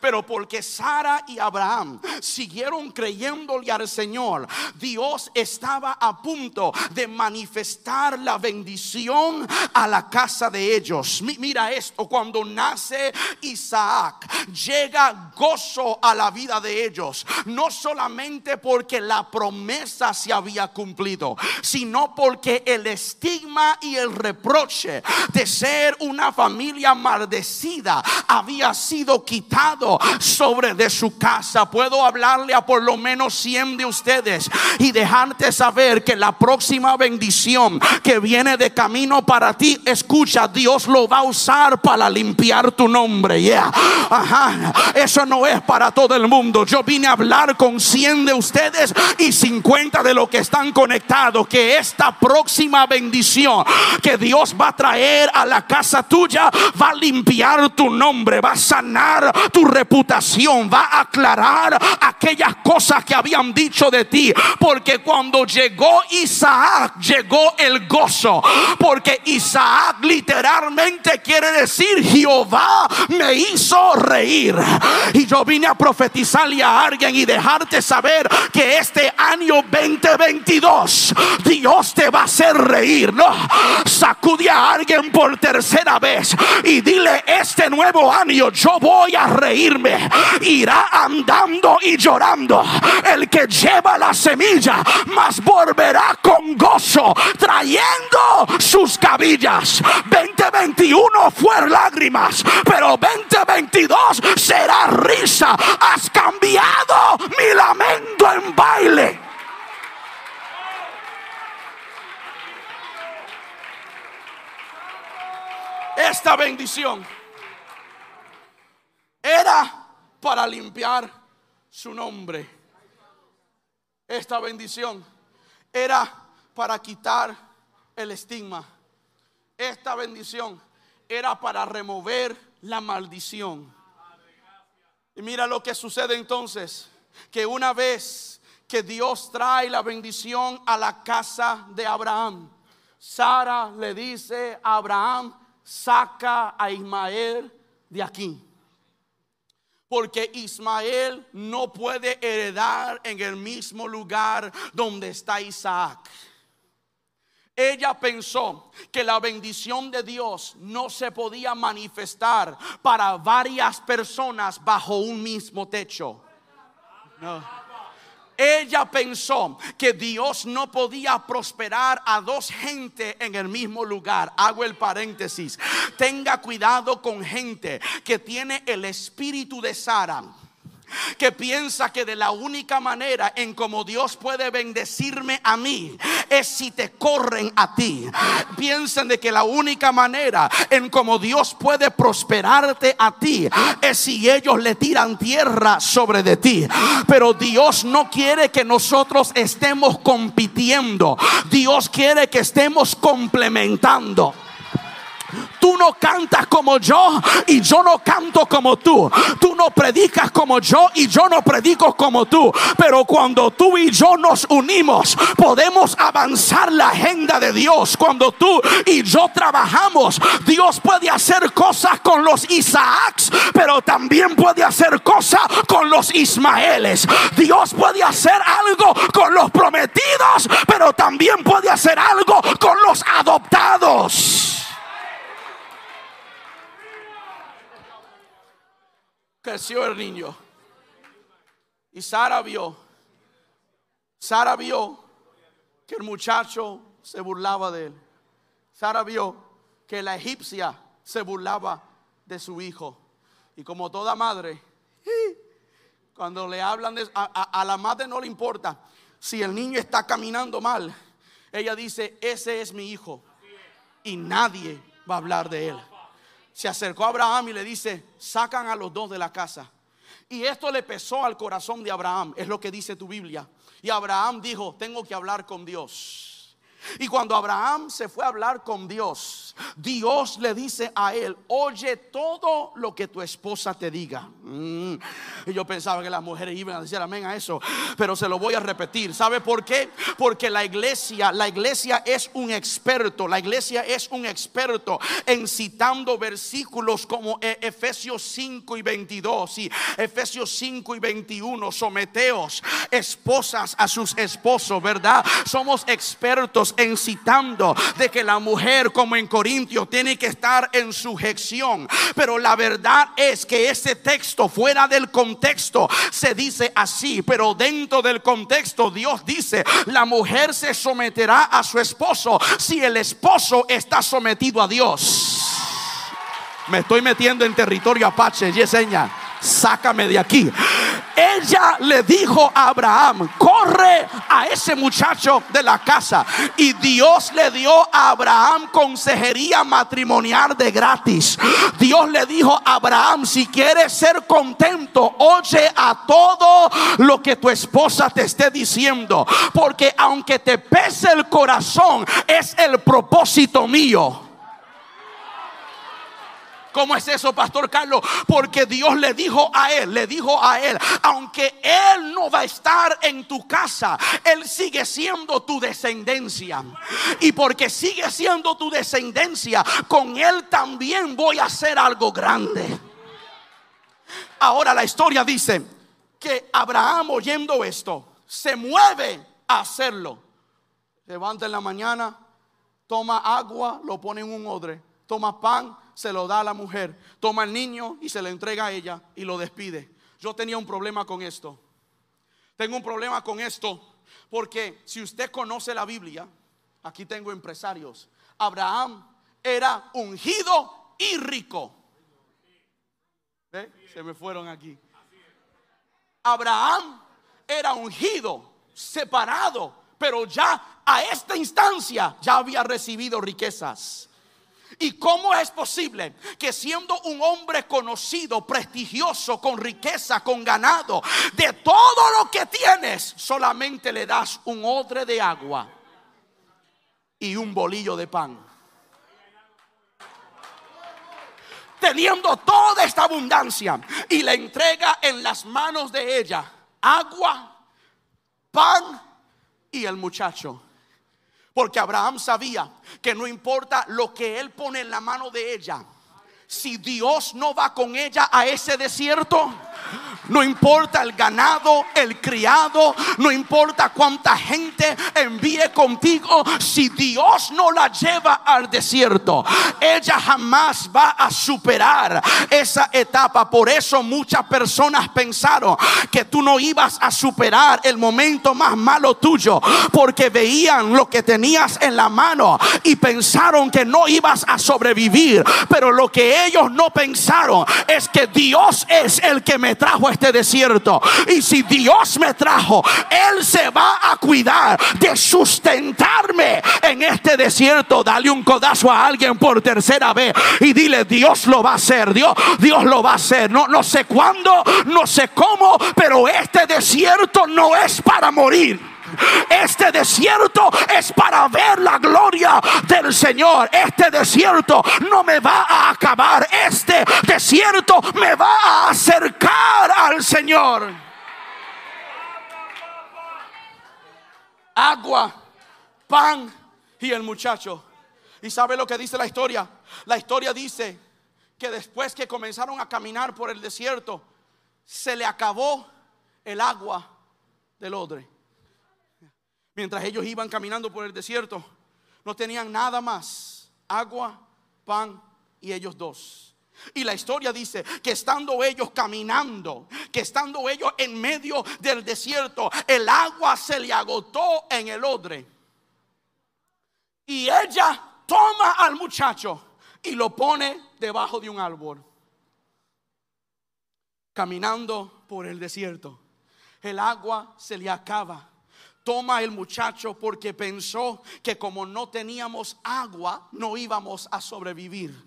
Pero porque Sara y Abraham siguieron creyéndole al Señor, Dios estaba a punto de manifestar la bendición a la casa de ellos. Mira esto, cuando nace Isaac, llega gozo a la vida de ellos, no solamente porque la promesa se había cumplido, sino porque el estigma y el reproche de ser una familia maldecida había sido quitado sobre de su casa. Puedo hablarle a por lo menos 100 de ustedes y dejarte saber que la próxima bendición que viene de camino para ti, escucha, Dios lo va a usar para limpiar tu nombre. Yeah. Ajá. Eso no es para todo el mundo. Yo vine a hablar con 100 de ustedes y 50 de los que están conectados. Que esta próxima bendición que Dios va a traer a la casa tuya va a limpiar tu nombre, va a sanar tu tu reputación, va a aclarar aquellas cosas que habían dicho de ti. Porque cuando llegó Isaac, llegó el gozo. Porque Isaac literalmente quiere decir, Jehová me hizo reír. Y yo vine a profetizarle a alguien y dejarte saber que este año 2022 Dios te va a hacer reír. No, sacude a alguien por tercera vez y dile este nuevo año yo voy a reír irá andando y llorando. El que lleva la semilla, mas volverá con gozo, trayendo sus cabillas. 2021 fue lágrimas, pero 2022 será risa. Has cambiado mi lamento en baile. Esta bendición era para limpiar su nombre. Esta bendición era para quitar el estigma. Esta bendición era para remover la maldición. Y mira lo que sucede entonces, que una vez que Dios trae la bendición a la casa de Abraham, Sara le dice a Abraham, saca a Ismael de aquí. Porque Ismael no puede heredar en el mismo lugar donde está Isaac. Ella pensó que la bendición de Dios no se podía manifestar para varias personas bajo un mismo techo. No. Ella pensó que Dios no podía prosperar a dos gente en el mismo lugar. Hago el paréntesis. Tenga cuidado con gente que tiene el espíritu de Sara que piensa que de la única manera en como Dios puede bendecirme a mí es si te corren a ti. Piensan de que la única manera en como Dios puede prosperarte a ti es si ellos le tiran tierra sobre de ti. Pero Dios no quiere que nosotros estemos compitiendo. Dios quiere que estemos complementando. Tú no cantas como yo y yo no canto como tú. Tú no predicas como yo y yo no predico como tú. Pero cuando tú y yo nos unimos, podemos avanzar la agenda de Dios. Cuando tú y yo trabajamos, Dios puede hacer cosas con los Isaacs, pero también puede hacer cosas con los Ismaeles. Dios puede hacer algo con los prometidos, pero también puede hacer algo con los adoptados. Creció el niño. Y Sara vio, Sara vio que el muchacho se burlaba de él. Sara vio que la egipcia se burlaba de su hijo. Y como toda madre, cuando le hablan a la madre no le importa si el niño está caminando mal. Ella dice, ese es mi hijo. Y nadie va a hablar de él se acercó a Abraham y le dice, sacan a los dos de la casa. Y esto le pesó al corazón de Abraham, es lo que dice tu Biblia. Y Abraham dijo, tengo que hablar con Dios. Y cuando Abraham se fue a hablar con Dios, Dios le dice a él, oye todo lo que tu esposa te diga. Mm. Y yo pensaba que las mujeres iban a decir amén a eso, pero se lo voy a repetir. ¿Sabe por qué? Porque la iglesia, la iglesia es un experto, la iglesia es un experto en citando versículos como e- Efesios 5 y 22 y Efesios 5 y 21, someteos esposas a sus esposos, ¿verdad? Somos expertos en citando de que la mujer como en Corintios tiene que estar en sujeción, pero la verdad es que ese texto fuera del contexto se dice así, pero dentro del contexto Dios dice, la mujer se someterá a su esposo si el esposo está sometido a Dios. Me estoy metiendo en territorio apache, Yesenia. Sácame de aquí. Ella le dijo a Abraham, corre a ese muchacho de la casa. Y Dios le dio a Abraham consejería matrimonial de gratis. Dios le dijo a Abraham, si quieres ser contento, oye a todo lo que tu esposa te esté diciendo. Porque aunque te pese el corazón, es el propósito mío. ¿Cómo es eso, Pastor Carlos? Porque Dios le dijo a él, le dijo a él, aunque él no va a estar en tu casa, él sigue siendo tu descendencia. Y porque sigue siendo tu descendencia, con él también voy a hacer algo grande. Ahora la historia dice que Abraham oyendo esto, se mueve a hacerlo. Levanta en la mañana, toma agua, lo pone en un odre, toma pan, se lo da a la mujer, toma al niño y se lo entrega a ella y lo despide. Yo tenía un problema con esto. Tengo un problema con esto porque si usted conoce la Biblia, aquí tengo empresarios, Abraham era ungido y rico. Se me fueron aquí. Abraham era ungido, separado, pero ya a esta instancia ya había recibido riquezas. ¿Y cómo es posible que siendo un hombre conocido, prestigioso, con riqueza, con ganado, de todo lo que tienes, solamente le das un odre de agua y un bolillo de pan? Teniendo toda esta abundancia y le entrega en las manos de ella agua, pan y el muchacho. Porque Abraham sabía que no importa lo que él pone en la mano de ella, si Dios no va con ella a ese desierto, no importa el ganado, el criado, no importa cuánta gente envíe contigo, si Dios no la lleva al desierto, ella jamás va a superar esa etapa. Por eso muchas personas pensaron que tú no ibas a superar el momento más malo tuyo, porque veían lo que tenías en la mano y pensaron que no ibas a sobrevivir. Pero lo que ellos no pensaron es que Dios es el que me trajo a este desierto. Y si Dios me trajo, Él se va a cuidar de sustentarme en este desierto. Dale un codazo a alguien por tercera vez y dile, Dios lo va a hacer. Dios, Dios lo va a hacer. No, no sé cuándo, no sé cómo, pero este desierto no es para morir. Este desierto es para ver la gloria del Señor. Este desierto no me va a acabar. Este desierto me va a acercar al Señor. Agua, pan y el muchacho. ¿Y sabe lo que dice la historia? La historia dice que después que comenzaron a caminar por el desierto, se le acabó el agua del odre mientras ellos iban caminando por el desierto, no tenían nada más, agua, pan y ellos dos. Y la historia dice que estando ellos caminando, que estando ellos en medio del desierto, el agua se le agotó en el odre. Y ella toma al muchacho y lo pone debajo de un árbol. Caminando por el desierto, el agua se le acaba toma el muchacho porque pensó que como no teníamos agua no íbamos a sobrevivir.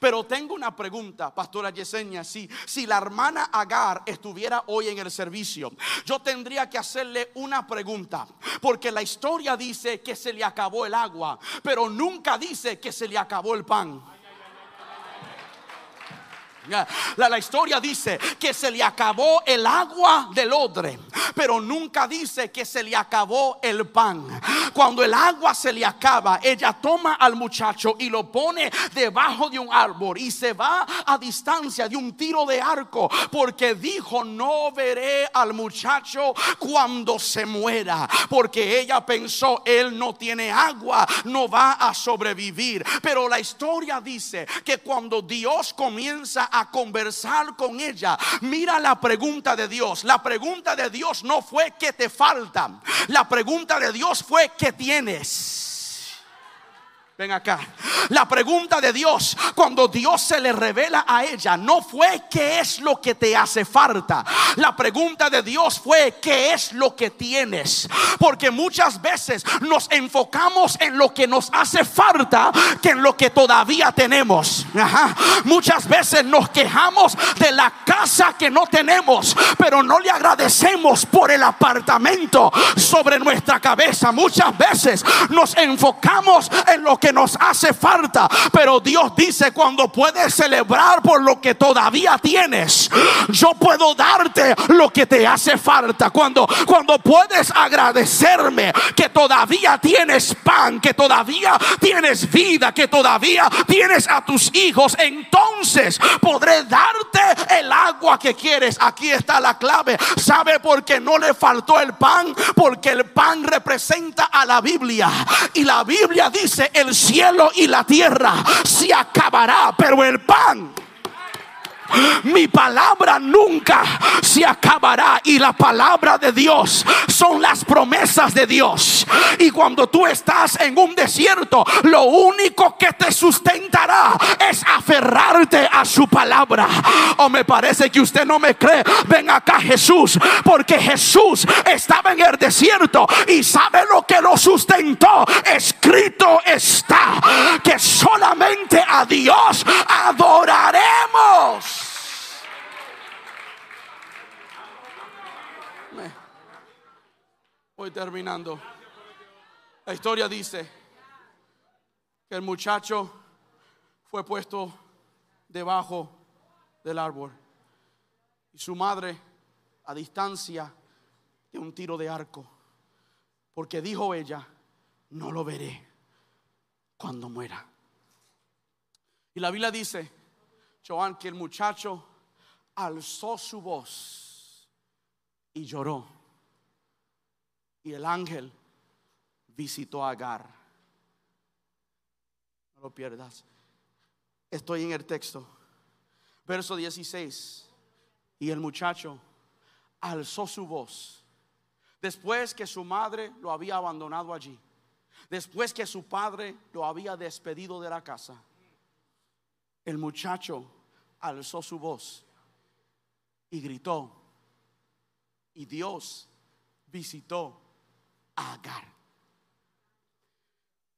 Pero tengo una pregunta, pastora Yesenia, si, si la hermana Agar estuviera hoy en el servicio, yo tendría que hacerle una pregunta, porque la historia dice que se le acabó el agua, pero nunca dice que se le acabó el pan. La, la, historia dice que se le acabó el agua del odre, pero nunca dice que se le acabó el pan. Cuando el agua se le acaba, ella toma al muchacho y lo pone debajo de un árbol y se va a distancia de un tiro de arco, porque dijo, no veré al muchacho cuando se muera, porque ella pensó, él no tiene agua, no va a sobrevivir. Pero la historia dice que cuando Dios comienza a conversar con ella, mira la pregunta de Dios. La pregunta de Dios no fue que te falta. La pregunta de Dios fue que tienes. Ven acá. La pregunta de Dios, cuando Dios se le revela a ella, no fue qué es lo que te hace falta. La pregunta de Dios fue qué es lo que tienes. Porque muchas veces nos enfocamos en lo que nos hace falta que en lo que todavía tenemos. Muchas veces nos quejamos de la casa que no tenemos, pero no le agradecemos por el apartamento sobre nuestra cabeza. Muchas veces nos enfocamos en lo que que nos hace falta. Pero Dios dice, cuando puedes celebrar por lo que todavía tienes, yo puedo darte lo que te hace falta. Cuando, cuando puedes agradecerme que todavía tienes pan, que todavía tienes vida, que todavía tienes a tus hijos, entonces podré darte el agua que quieres. Aquí está la clave. ¿Sabe por qué no le faltó el pan? Porque el pan representa a la Biblia. Y la Biblia dice, el cielo y la tierra se acabará, pero el pan mi palabra nunca se acabará y la palabra de Dios son las promesas de Dios. Y cuando tú estás en un desierto, lo único que te sustentará es aferrarte a su palabra. O me parece que usted no me cree. Ven acá Jesús, porque Jesús estaba en el desierto y sabe lo que lo sustentó. Escrito está que solamente a Dios adoraremos. Voy terminando. La historia dice que el muchacho fue puesto debajo del árbol y su madre a distancia de un tiro de arco, porque dijo ella, no lo veré cuando muera. Y la Biblia dice, Joan, que el muchacho alzó su voz y lloró. Y el ángel visitó a Agar. No lo pierdas. Estoy en el texto. Verso 16. Y el muchacho alzó su voz. Después que su madre lo había abandonado allí. Después que su padre lo había despedido de la casa. El muchacho alzó su voz y gritó. Y Dios visitó Agar.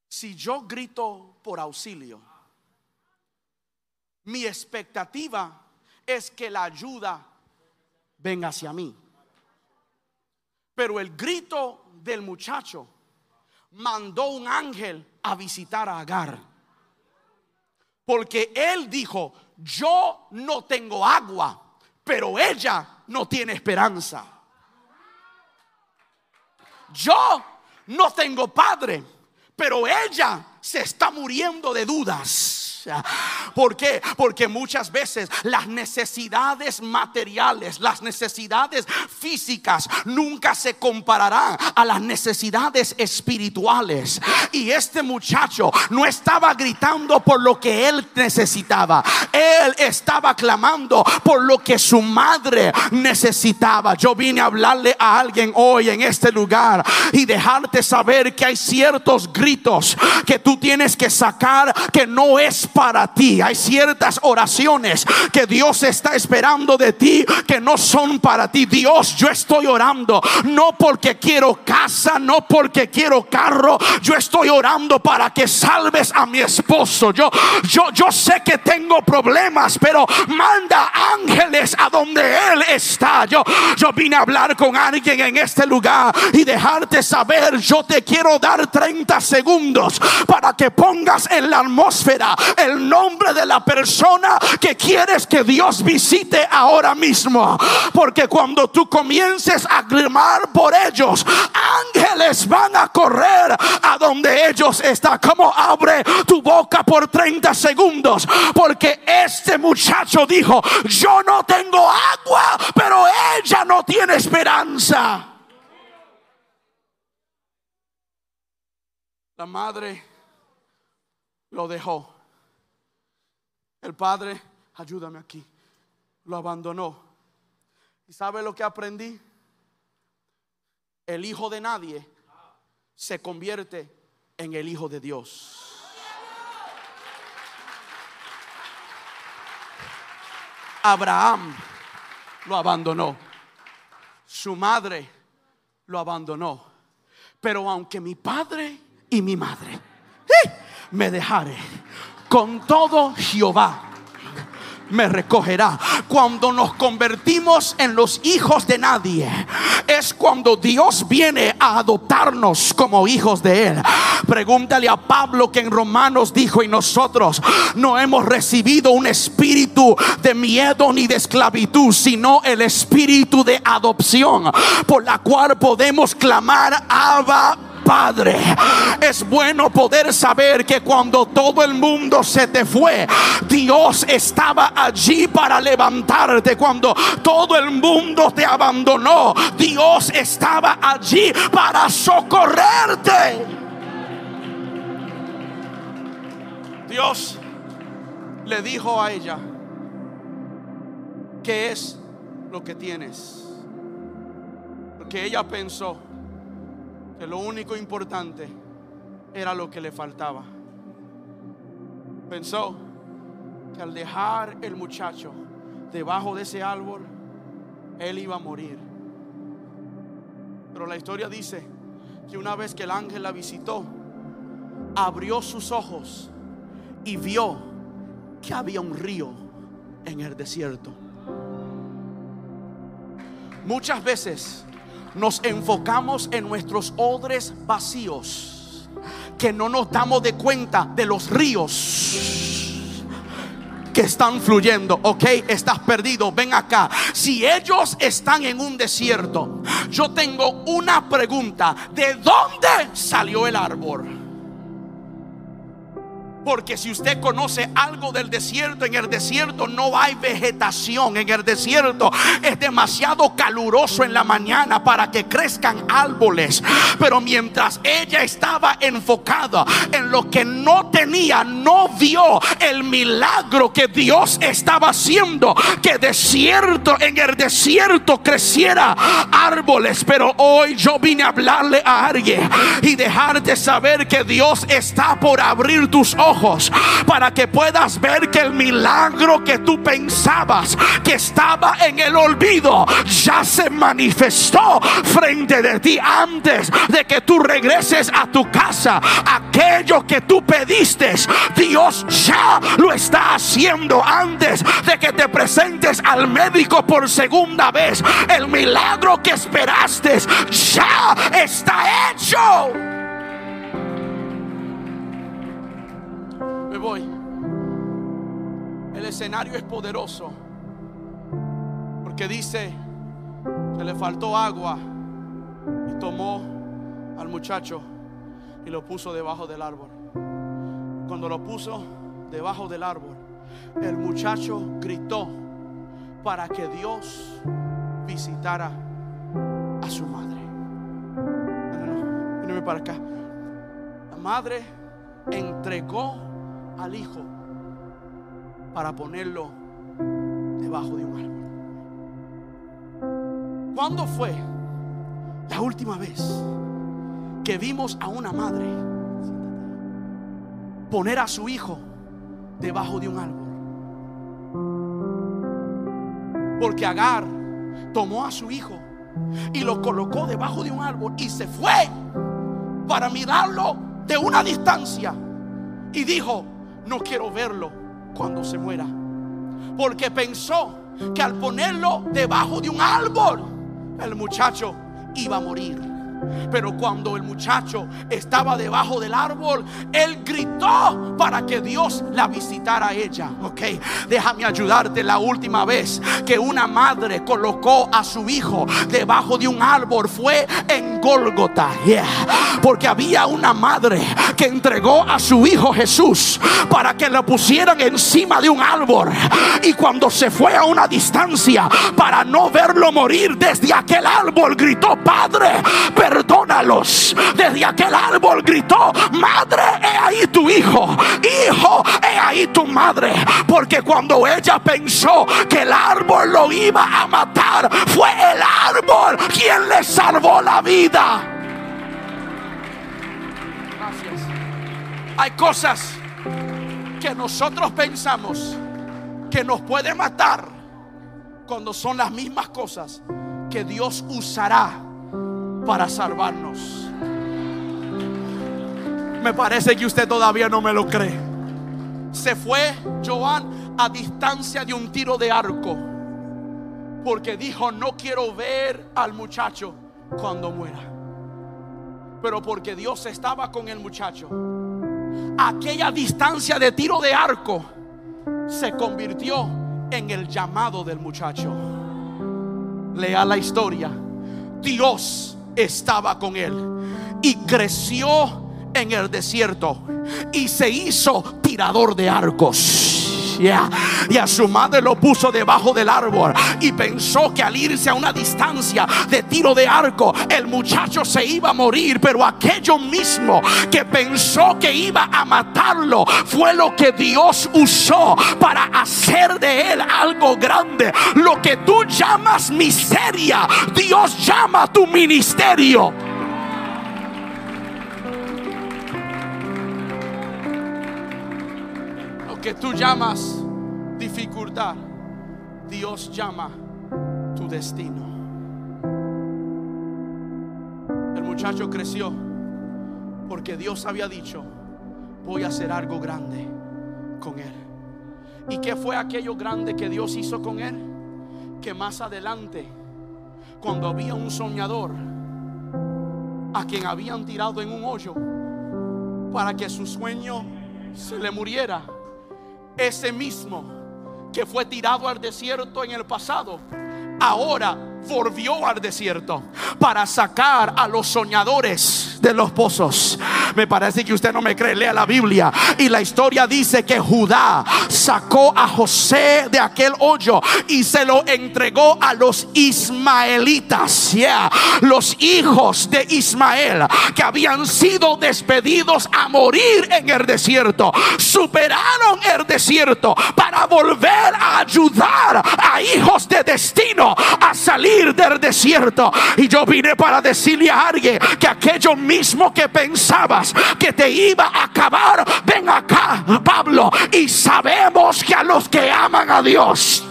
Si yo grito por auxilio, mi expectativa es que la ayuda venga hacia mí. Pero el grito del muchacho mandó un ángel a visitar a Agar. Porque él dijo, yo no tengo agua, pero ella no tiene esperanza. Yo no tengo padre, pero ella se está muriendo de dudas. ¿Por qué? Porque muchas veces las necesidades materiales, las necesidades físicas nunca se compararán a las necesidades espirituales. Y este muchacho no estaba gritando por lo que él necesitaba. Él estaba clamando por lo que su madre necesitaba. Yo vine a hablarle a alguien hoy en este lugar y dejarte saber que hay ciertos gritos que tú tienes que sacar que no es para ti. Hay ciertas oraciones que Dios está esperando de ti que no son para ti. Dios, yo estoy orando no porque quiero casa, no porque quiero carro. Yo estoy orando para que salves a mi esposo. Yo, yo, yo sé que tengo problemas, pero manda ángeles a donde él está. Yo, yo vine a hablar con alguien en este lugar y dejarte saber. Yo te quiero dar 30 segundos para que pongas en la atmósfera el nombre de la persona que quieres que Dios visite ahora mismo. Porque cuando tú comiences a clamar por ellos, ángeles van a correr a donde ellos están. Como abre tu boca por 30 segundos. Porque este muchacho dijo, yo no tengo agua, pero ella no tiene esperanza. La madre lo dejó. El padre, ayúdame aquí, lo abandonó. ¿Y sabe lo que aprendí? El hijo de nadie se convierte en el hijo de Dios. Abraham lo abandonó. Su madre lo abandonó. Pero aunque mi padre y mi madre ¡eh! me dejare, con todo Jehová me recogerá. Cuando nos convertimos en los hijos de nadie, es cuando Dios viene a adoptarnos como hijos de Él. Pregúntale a Pablo que en Romanos dijo, y nosotros no hemos recibido un espíritu de miedo ni de esclavitud, sino el espíritu de adopción, por la cual podemos clamar, Abba Padre. Es bueno poder saber que cuando todo el mundo se te fue, Dios estaba allí para levantarte. Cuando todo el mundo te abandonó, Dios estaba allí para socorrerte. Dios le dijo a ella, ¿qué es lo que tienes? Porque ella pensó, que lo único importante era lo que le faltaba. Pensó que al dejar el muchacho debajo de ese árbol, él iba a morir. Pero la historia dice que una vez que el ángel la visitó, abrió sus ojos y vio que había un río en el desierto. Muchas veces nos enfocamos en nuestros odres vacíos, que no nos damos de cuenta de los ríos que están fluyendo. Ok, estás perdido, ven acá. Si ellos están en un desierto, yo tengo una pregunta. ¿De dónde salió el árbol? Porque si usted conoce algo del desierto, en el desierto no hay vegetación. En el desierto es demasiado caluroso en la mañana para que crezcan árboles. Pero mientras ella estaba enfocada en lo que no tenía, no vio el milagro que Dios estaba haciendo. Que desierto, en el desierto creciera árboles. Pero hoy yo vine a hablarle a alguien y dejarte saber que Dios está por abrir tus ojos para que puedas ver que el milagro que tú pensabas que estaba en el olvido ya se manifestó frente de ti antes de que tú regreses a tu casa. Aquello que tú pediste, Dios ya lo está haciendo antes de que te presentes al médico por segunda vez. El milagro que esperaste ya está hecho. Voy. El escenario es poderoso. Porque dice que le faltó agua y tomó al muchacho y lo puso debajo del árbol. Cuando lo puso debajo del árbol, el muchacho gritó para que Dios visitara a su madre. No, para acá. La madre entregó al hijo para ponerlo debajo de un árbol. ¿Cuándo fue la última vez que vimos a una madre poner a su hijo debajo de un árbol. Porque Agar tomó a su hijo y lo colocó debajo de un árbol y se fue para mirarlo de una distancia. Y dijo, no quiero verlo cuando se muera. Porque pensó que al ponerlo debajo de un árbol, el muchacho iba a morir. Pero cuando el muchacho estaba debajo del árbol, él gritó para que Dios la visitara a ella. Ok, déjame ayudarte la última vez que una madre colocó a su hijo debajo de un árbol fue en Gólgota. Porque había una madre que entregó a su hijo Jesús para que lo pusieran encima de un árbol. Y cuando se fue a una distancia para no verlo morir desde aquel árbol, gritó: Padre, perdónalos. Desde aquel árbol gritó, madre, he ahí tu hijo, hijo, he ahí tu madre. Porque cuando ella pensó que el árbol lo iba a matar, fue el árbol quien le salvó la vida. Gracias. Hay cosas que nosotros pensamos que nos puede matar cuando son las mismas cosas que Dios usará para salvarnos. Me parece que usted todavía no me lo cree. Se fue Joan a distancia de un tiro de arco. Porque dijo, no quiero ver al muchacho cuando muera. Pero porque Dios estaba con el muchacho. Aquella distancia de tiro de arco se convirtió en el llamado del muchacho. Lea la historia. Dios estaba con él. Y creció en el desierto y se hizo tirador de arcos. Y a su madre lo puso debajo del árbol y pensó que al irse a una distancia de tiro de arco, el muchacho se iba a morir. Pero aquello mismo que pensó que iba a matarlo fue lo que Dios usó para hacer de él algo grande. Lo que tú llamas miseria, Dios llama tu ministerio. Que tú llamas dificultad, Dios llama tu destino. El muchacho creció porque Dios había dicho, voy a hacer algo grande con él. ¿Y qué fue aquello grande que Dios hizo con él? Que más adelante, cuando había un soñador a quien habían tirado en un hoyo para que su sueño se le muriera, ese mismo que fue tirado al desierto en el pasado, ahora volvió al desierto para sacar a los soñadores de los pozos. Me parece que usted no me cree, lea la Biblia. Y la historia dice que Judá sacó a José de aquel hoyo y se lo entregó a los ismaelitas, yeah, los hijos de Ismael que habían sido despedidos a morir en el desierto. Superaron el desierto para volver a ayudar a hijos de destino a salir del desierto. Y yo vine para decirle a alguien que aquello mismo que que te iba a acabar, ven acá, Pablo. Y sabemos que a los que aman a Dios.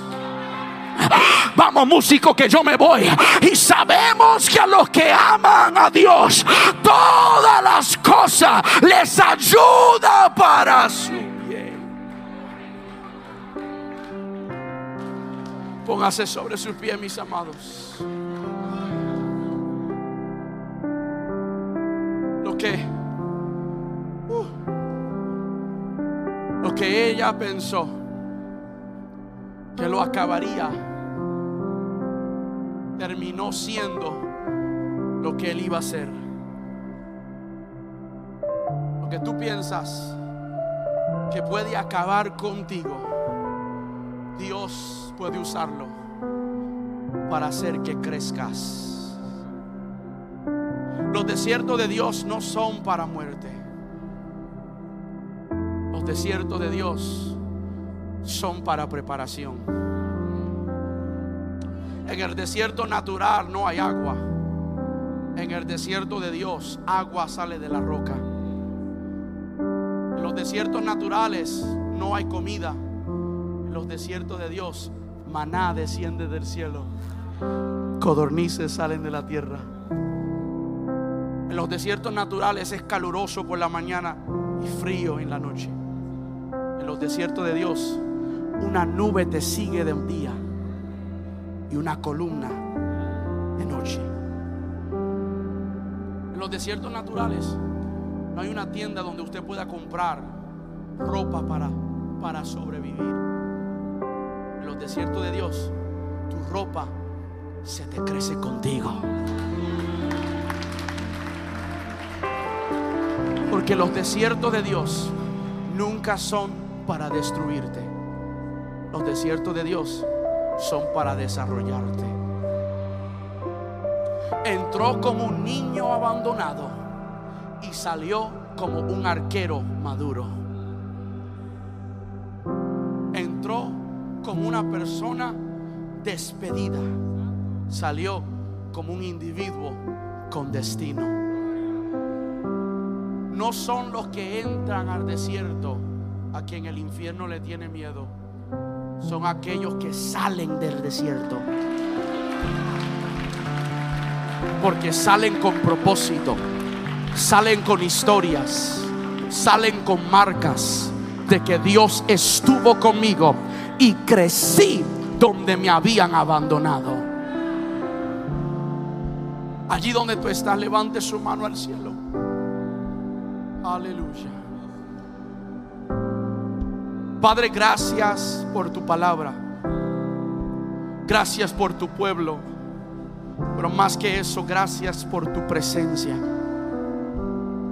Vamos músico que yo me voy. Y sabemos que a los que aman a Dios, todas las cosas les ayuda para su bien. Póngase sobre sus pies, mis amados. Lo que lo que ella pensó que lo acabaría terminó siendo lo que él iba a ser. Lo que tú piensas que puede acabar contigo, Dios puede usarlo para hacer que crezcas. Los desiertos de Dios no son para muerte. Desiertos de Dios son para preparación. En el desierto natural no hay agua. En el desierto de Dios agua sale de la roca. En los desiertos naturales no hay comida. En los desiertos de Dios, maná desciende del cielo. Codornices salen de la tierra. En los desiertos naturales es caluroso por la mañana y frío en la noche. Los desiertos de Dios, una nube te sigue de un día y una columna de noche. En los desiertos naturales no hay una tienda donde usted pueda comprar ropa para, para sobrevivir. En los desiertos de Dios, tu ropa se te crece contigo. Porque los desiertos de Dios nunca son para destruirte. Los desiertos de Dios son para desarrollarte. Entró como un niño abandonado y salió como un arquero maduro. Entró como una persona despedida. Salió como un individuo con destino. No son los que entran al desierto a quien el infierno le tiene miedo. Son aquellos que salen del desierto. Porque salen con propósito salen con historias, salen con marcas de que Dios estuvo conmigo y crecí donde me habían abandonado. Allí donde tú estás, levante su mano al cielo. Aleluya. Padre, gracias por tu palabra. Gracias por tu pueblo. Pero más que eso, gracias por tu presencia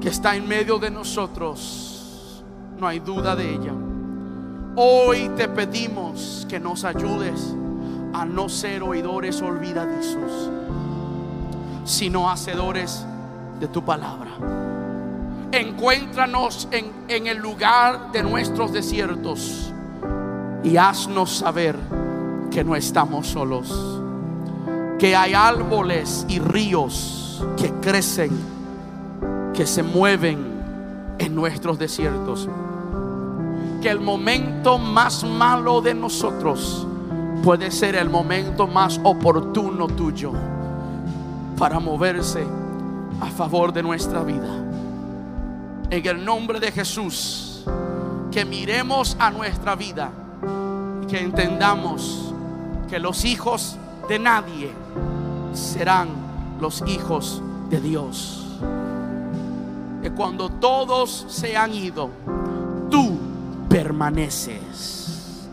que está en medio de nosotros. No hay duda de ella. Hoy te pedimos que nos ayudes a no ser oidores olvidadizos, sino hacedores de tu palabra. Encuéntranos en, en el lugar de nuestros desiertos y haznos saber que no estamos solos, que hay árboles y ríos que crecen que se mueven en nuestros desiertos. Que el momento más malo de nosotros puede ser el momento más oportuno tuyo para moverse a favor de nuestra vida. En el nombre de Jesús, que miremos a nuestra vida y que entendamos que los hijos de nadie serán los hijos de Dios que cuando todos se han ido, tú permaneces.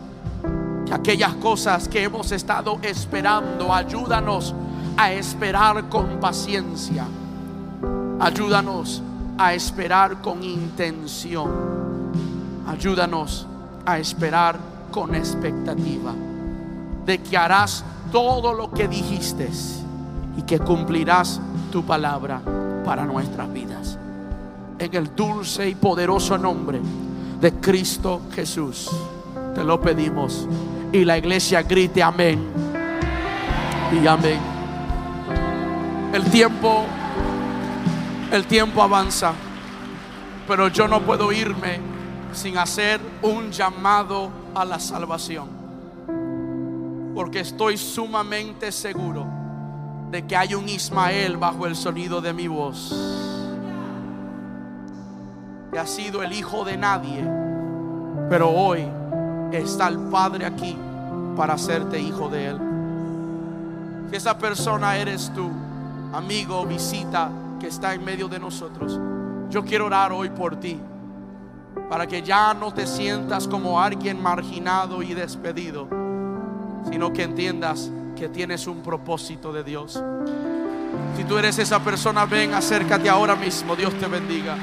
Que aquellas cosas que hemos estado esperando, ayúdanos a esperar con paciencia. Ayúdanos a esperar con intención. Ayúdanos a esperar con expectativa de que harás todo lo que dijiste y que cumplirás tu palabra para nuestras vidas en el dulce y poderoso nombre de Cristo Jesús. Te lo pedimos. Y la iglesia grite amén. Y amén. El tiempo, el tiempo avanza. Pero yo no puedo irme sin hacer un llamado a la salvación. Porque estoy sumamente seguro de que hay un Ismael bajo el sonido de mi voz que ha sido el hijo de nadie, pero hoy está el Padre aquí para hacerte hijo de Él. Si esa persona eres tú, amigo, visita que está en medio de nosotros, yo quiero orar hoy por ti, para que ya no te sientas como alguien marginado y despedido, sino que entiendas que tienes un propósito de Dios. Si tú eres esa persona, ven, acércate ahora mismo. Dios te bendiga.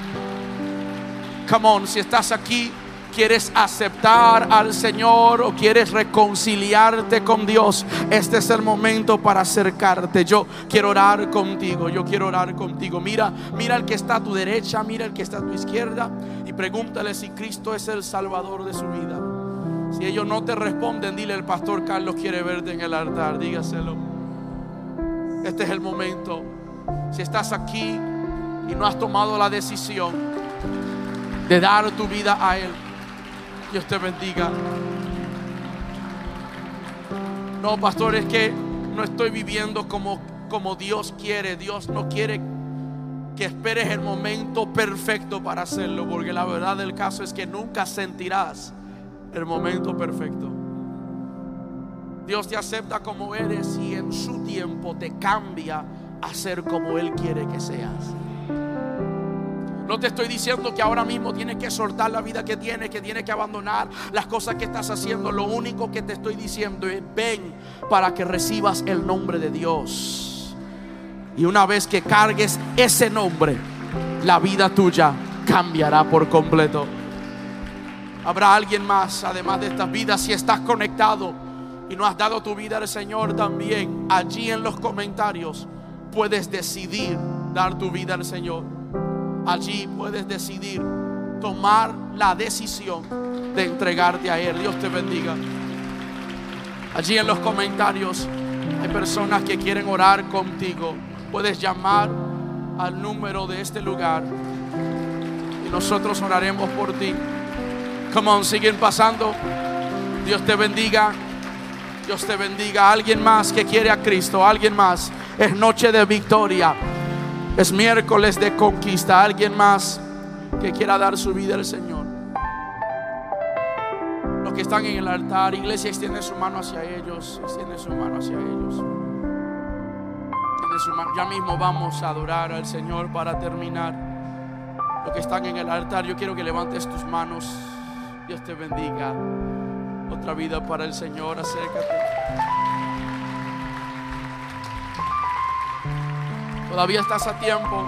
Come on, si estás aquí, quieres aceptar al Señor o quieres reconciliarte con Dios, este es el momento para acercarte. Yo quiero orar contigo, yo quiero orar contigo. Mira, mira el que está a tu derecha, mira el que está a tu izquierda y pregúntale si Cristo es el Salvador de su vida. Si ellos no te responden, dile el pastor Carlos quiere verte en el altar, dígaselo. Este es el momento. Si estás aquí y no has tomado la decisión, de dar tu vida a Él. Dios te bendiga. No, pastor, es que no estoy viviendo como, como Dios quiere. Dios no quiere que esperes el momento perfecto para hacerlo, porque la verdad del caso es que nunca sentirás el momento perfecto. Dios te acepta como eres y en su tiempo te cambia a ser como Él quiere que seas. No te estoy diciendo que ahora mismo tienes que soltar la vida que tienes, que tienes que abandonar las cosas que estás haciendo. Lo único que te estoy diciendo es ven para que recibas el nombre de Dios. Y una vez que cargues ese nombre, la vida tuya cambiará por completo. Habrá alguien más, además de estas vidas, si estás conectado y no has dado tu vida al Señor también, allí en los comentarios puedes decidir dar tu vida al Señor. Allí puedes decidir tomar la decisión de entregarte a Él. Dios te bendiga. Allí en los comentarios hay personas que quieren orar contigo. Puedes llamar al número de este lugar y nosotros oraremos por ti. Come on, siguen pasando. Dios te bendiga. Dios te bendiga. Alguien más que quiere a Cristo, alguien más. Es noche de victoria. Es miércoles de conquista. Alguien más que quiera dar su vida al Señor. Los que están en el altar, iglesia, extiende su mano hacia ellos. Extiende su mano hacia ellos. Ya mismo vamos a adorar al Señor para terminar. Los que están en el altar, yo quiero que levantes tus manos. Dios te bendiga. Otra vida para el Señor. Acércate. Todavía estás a tiempo.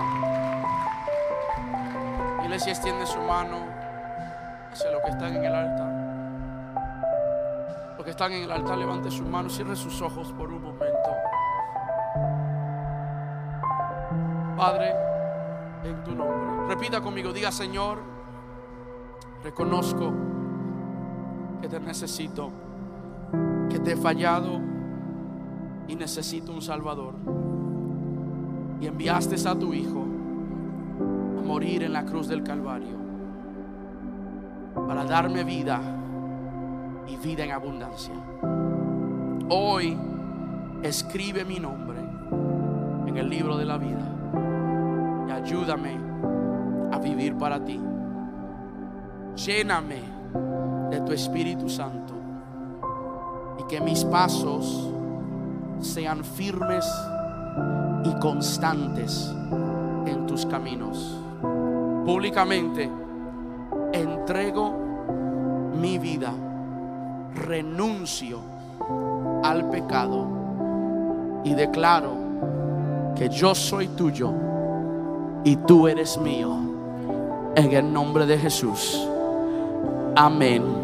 Iglesia, extiende su mano hacia los que están en el altar. Los que están en el altar, levante su mano, cierre sus ojos por un momento. Padre, en tu nombre. Repita conmigo, diga Señor, reconozco que te necesito, que te he fallado y necesito un Salvador. Y enviaste a tu Hijo a morir en la cruz del Calvario para darme vida y vida en abundancia. Hoy escribe mi nombre en el libro de la vida y ayúdame a vivir para ti. Lléname de tu Espíritu Santo y que mis pasos sean firmes y constantes en tus caminos. Públicamente entrego mi vida, renuncio al pecado y declaro que yo soy tuyo y tú eres mío. En el nombre de Jesús. Amén.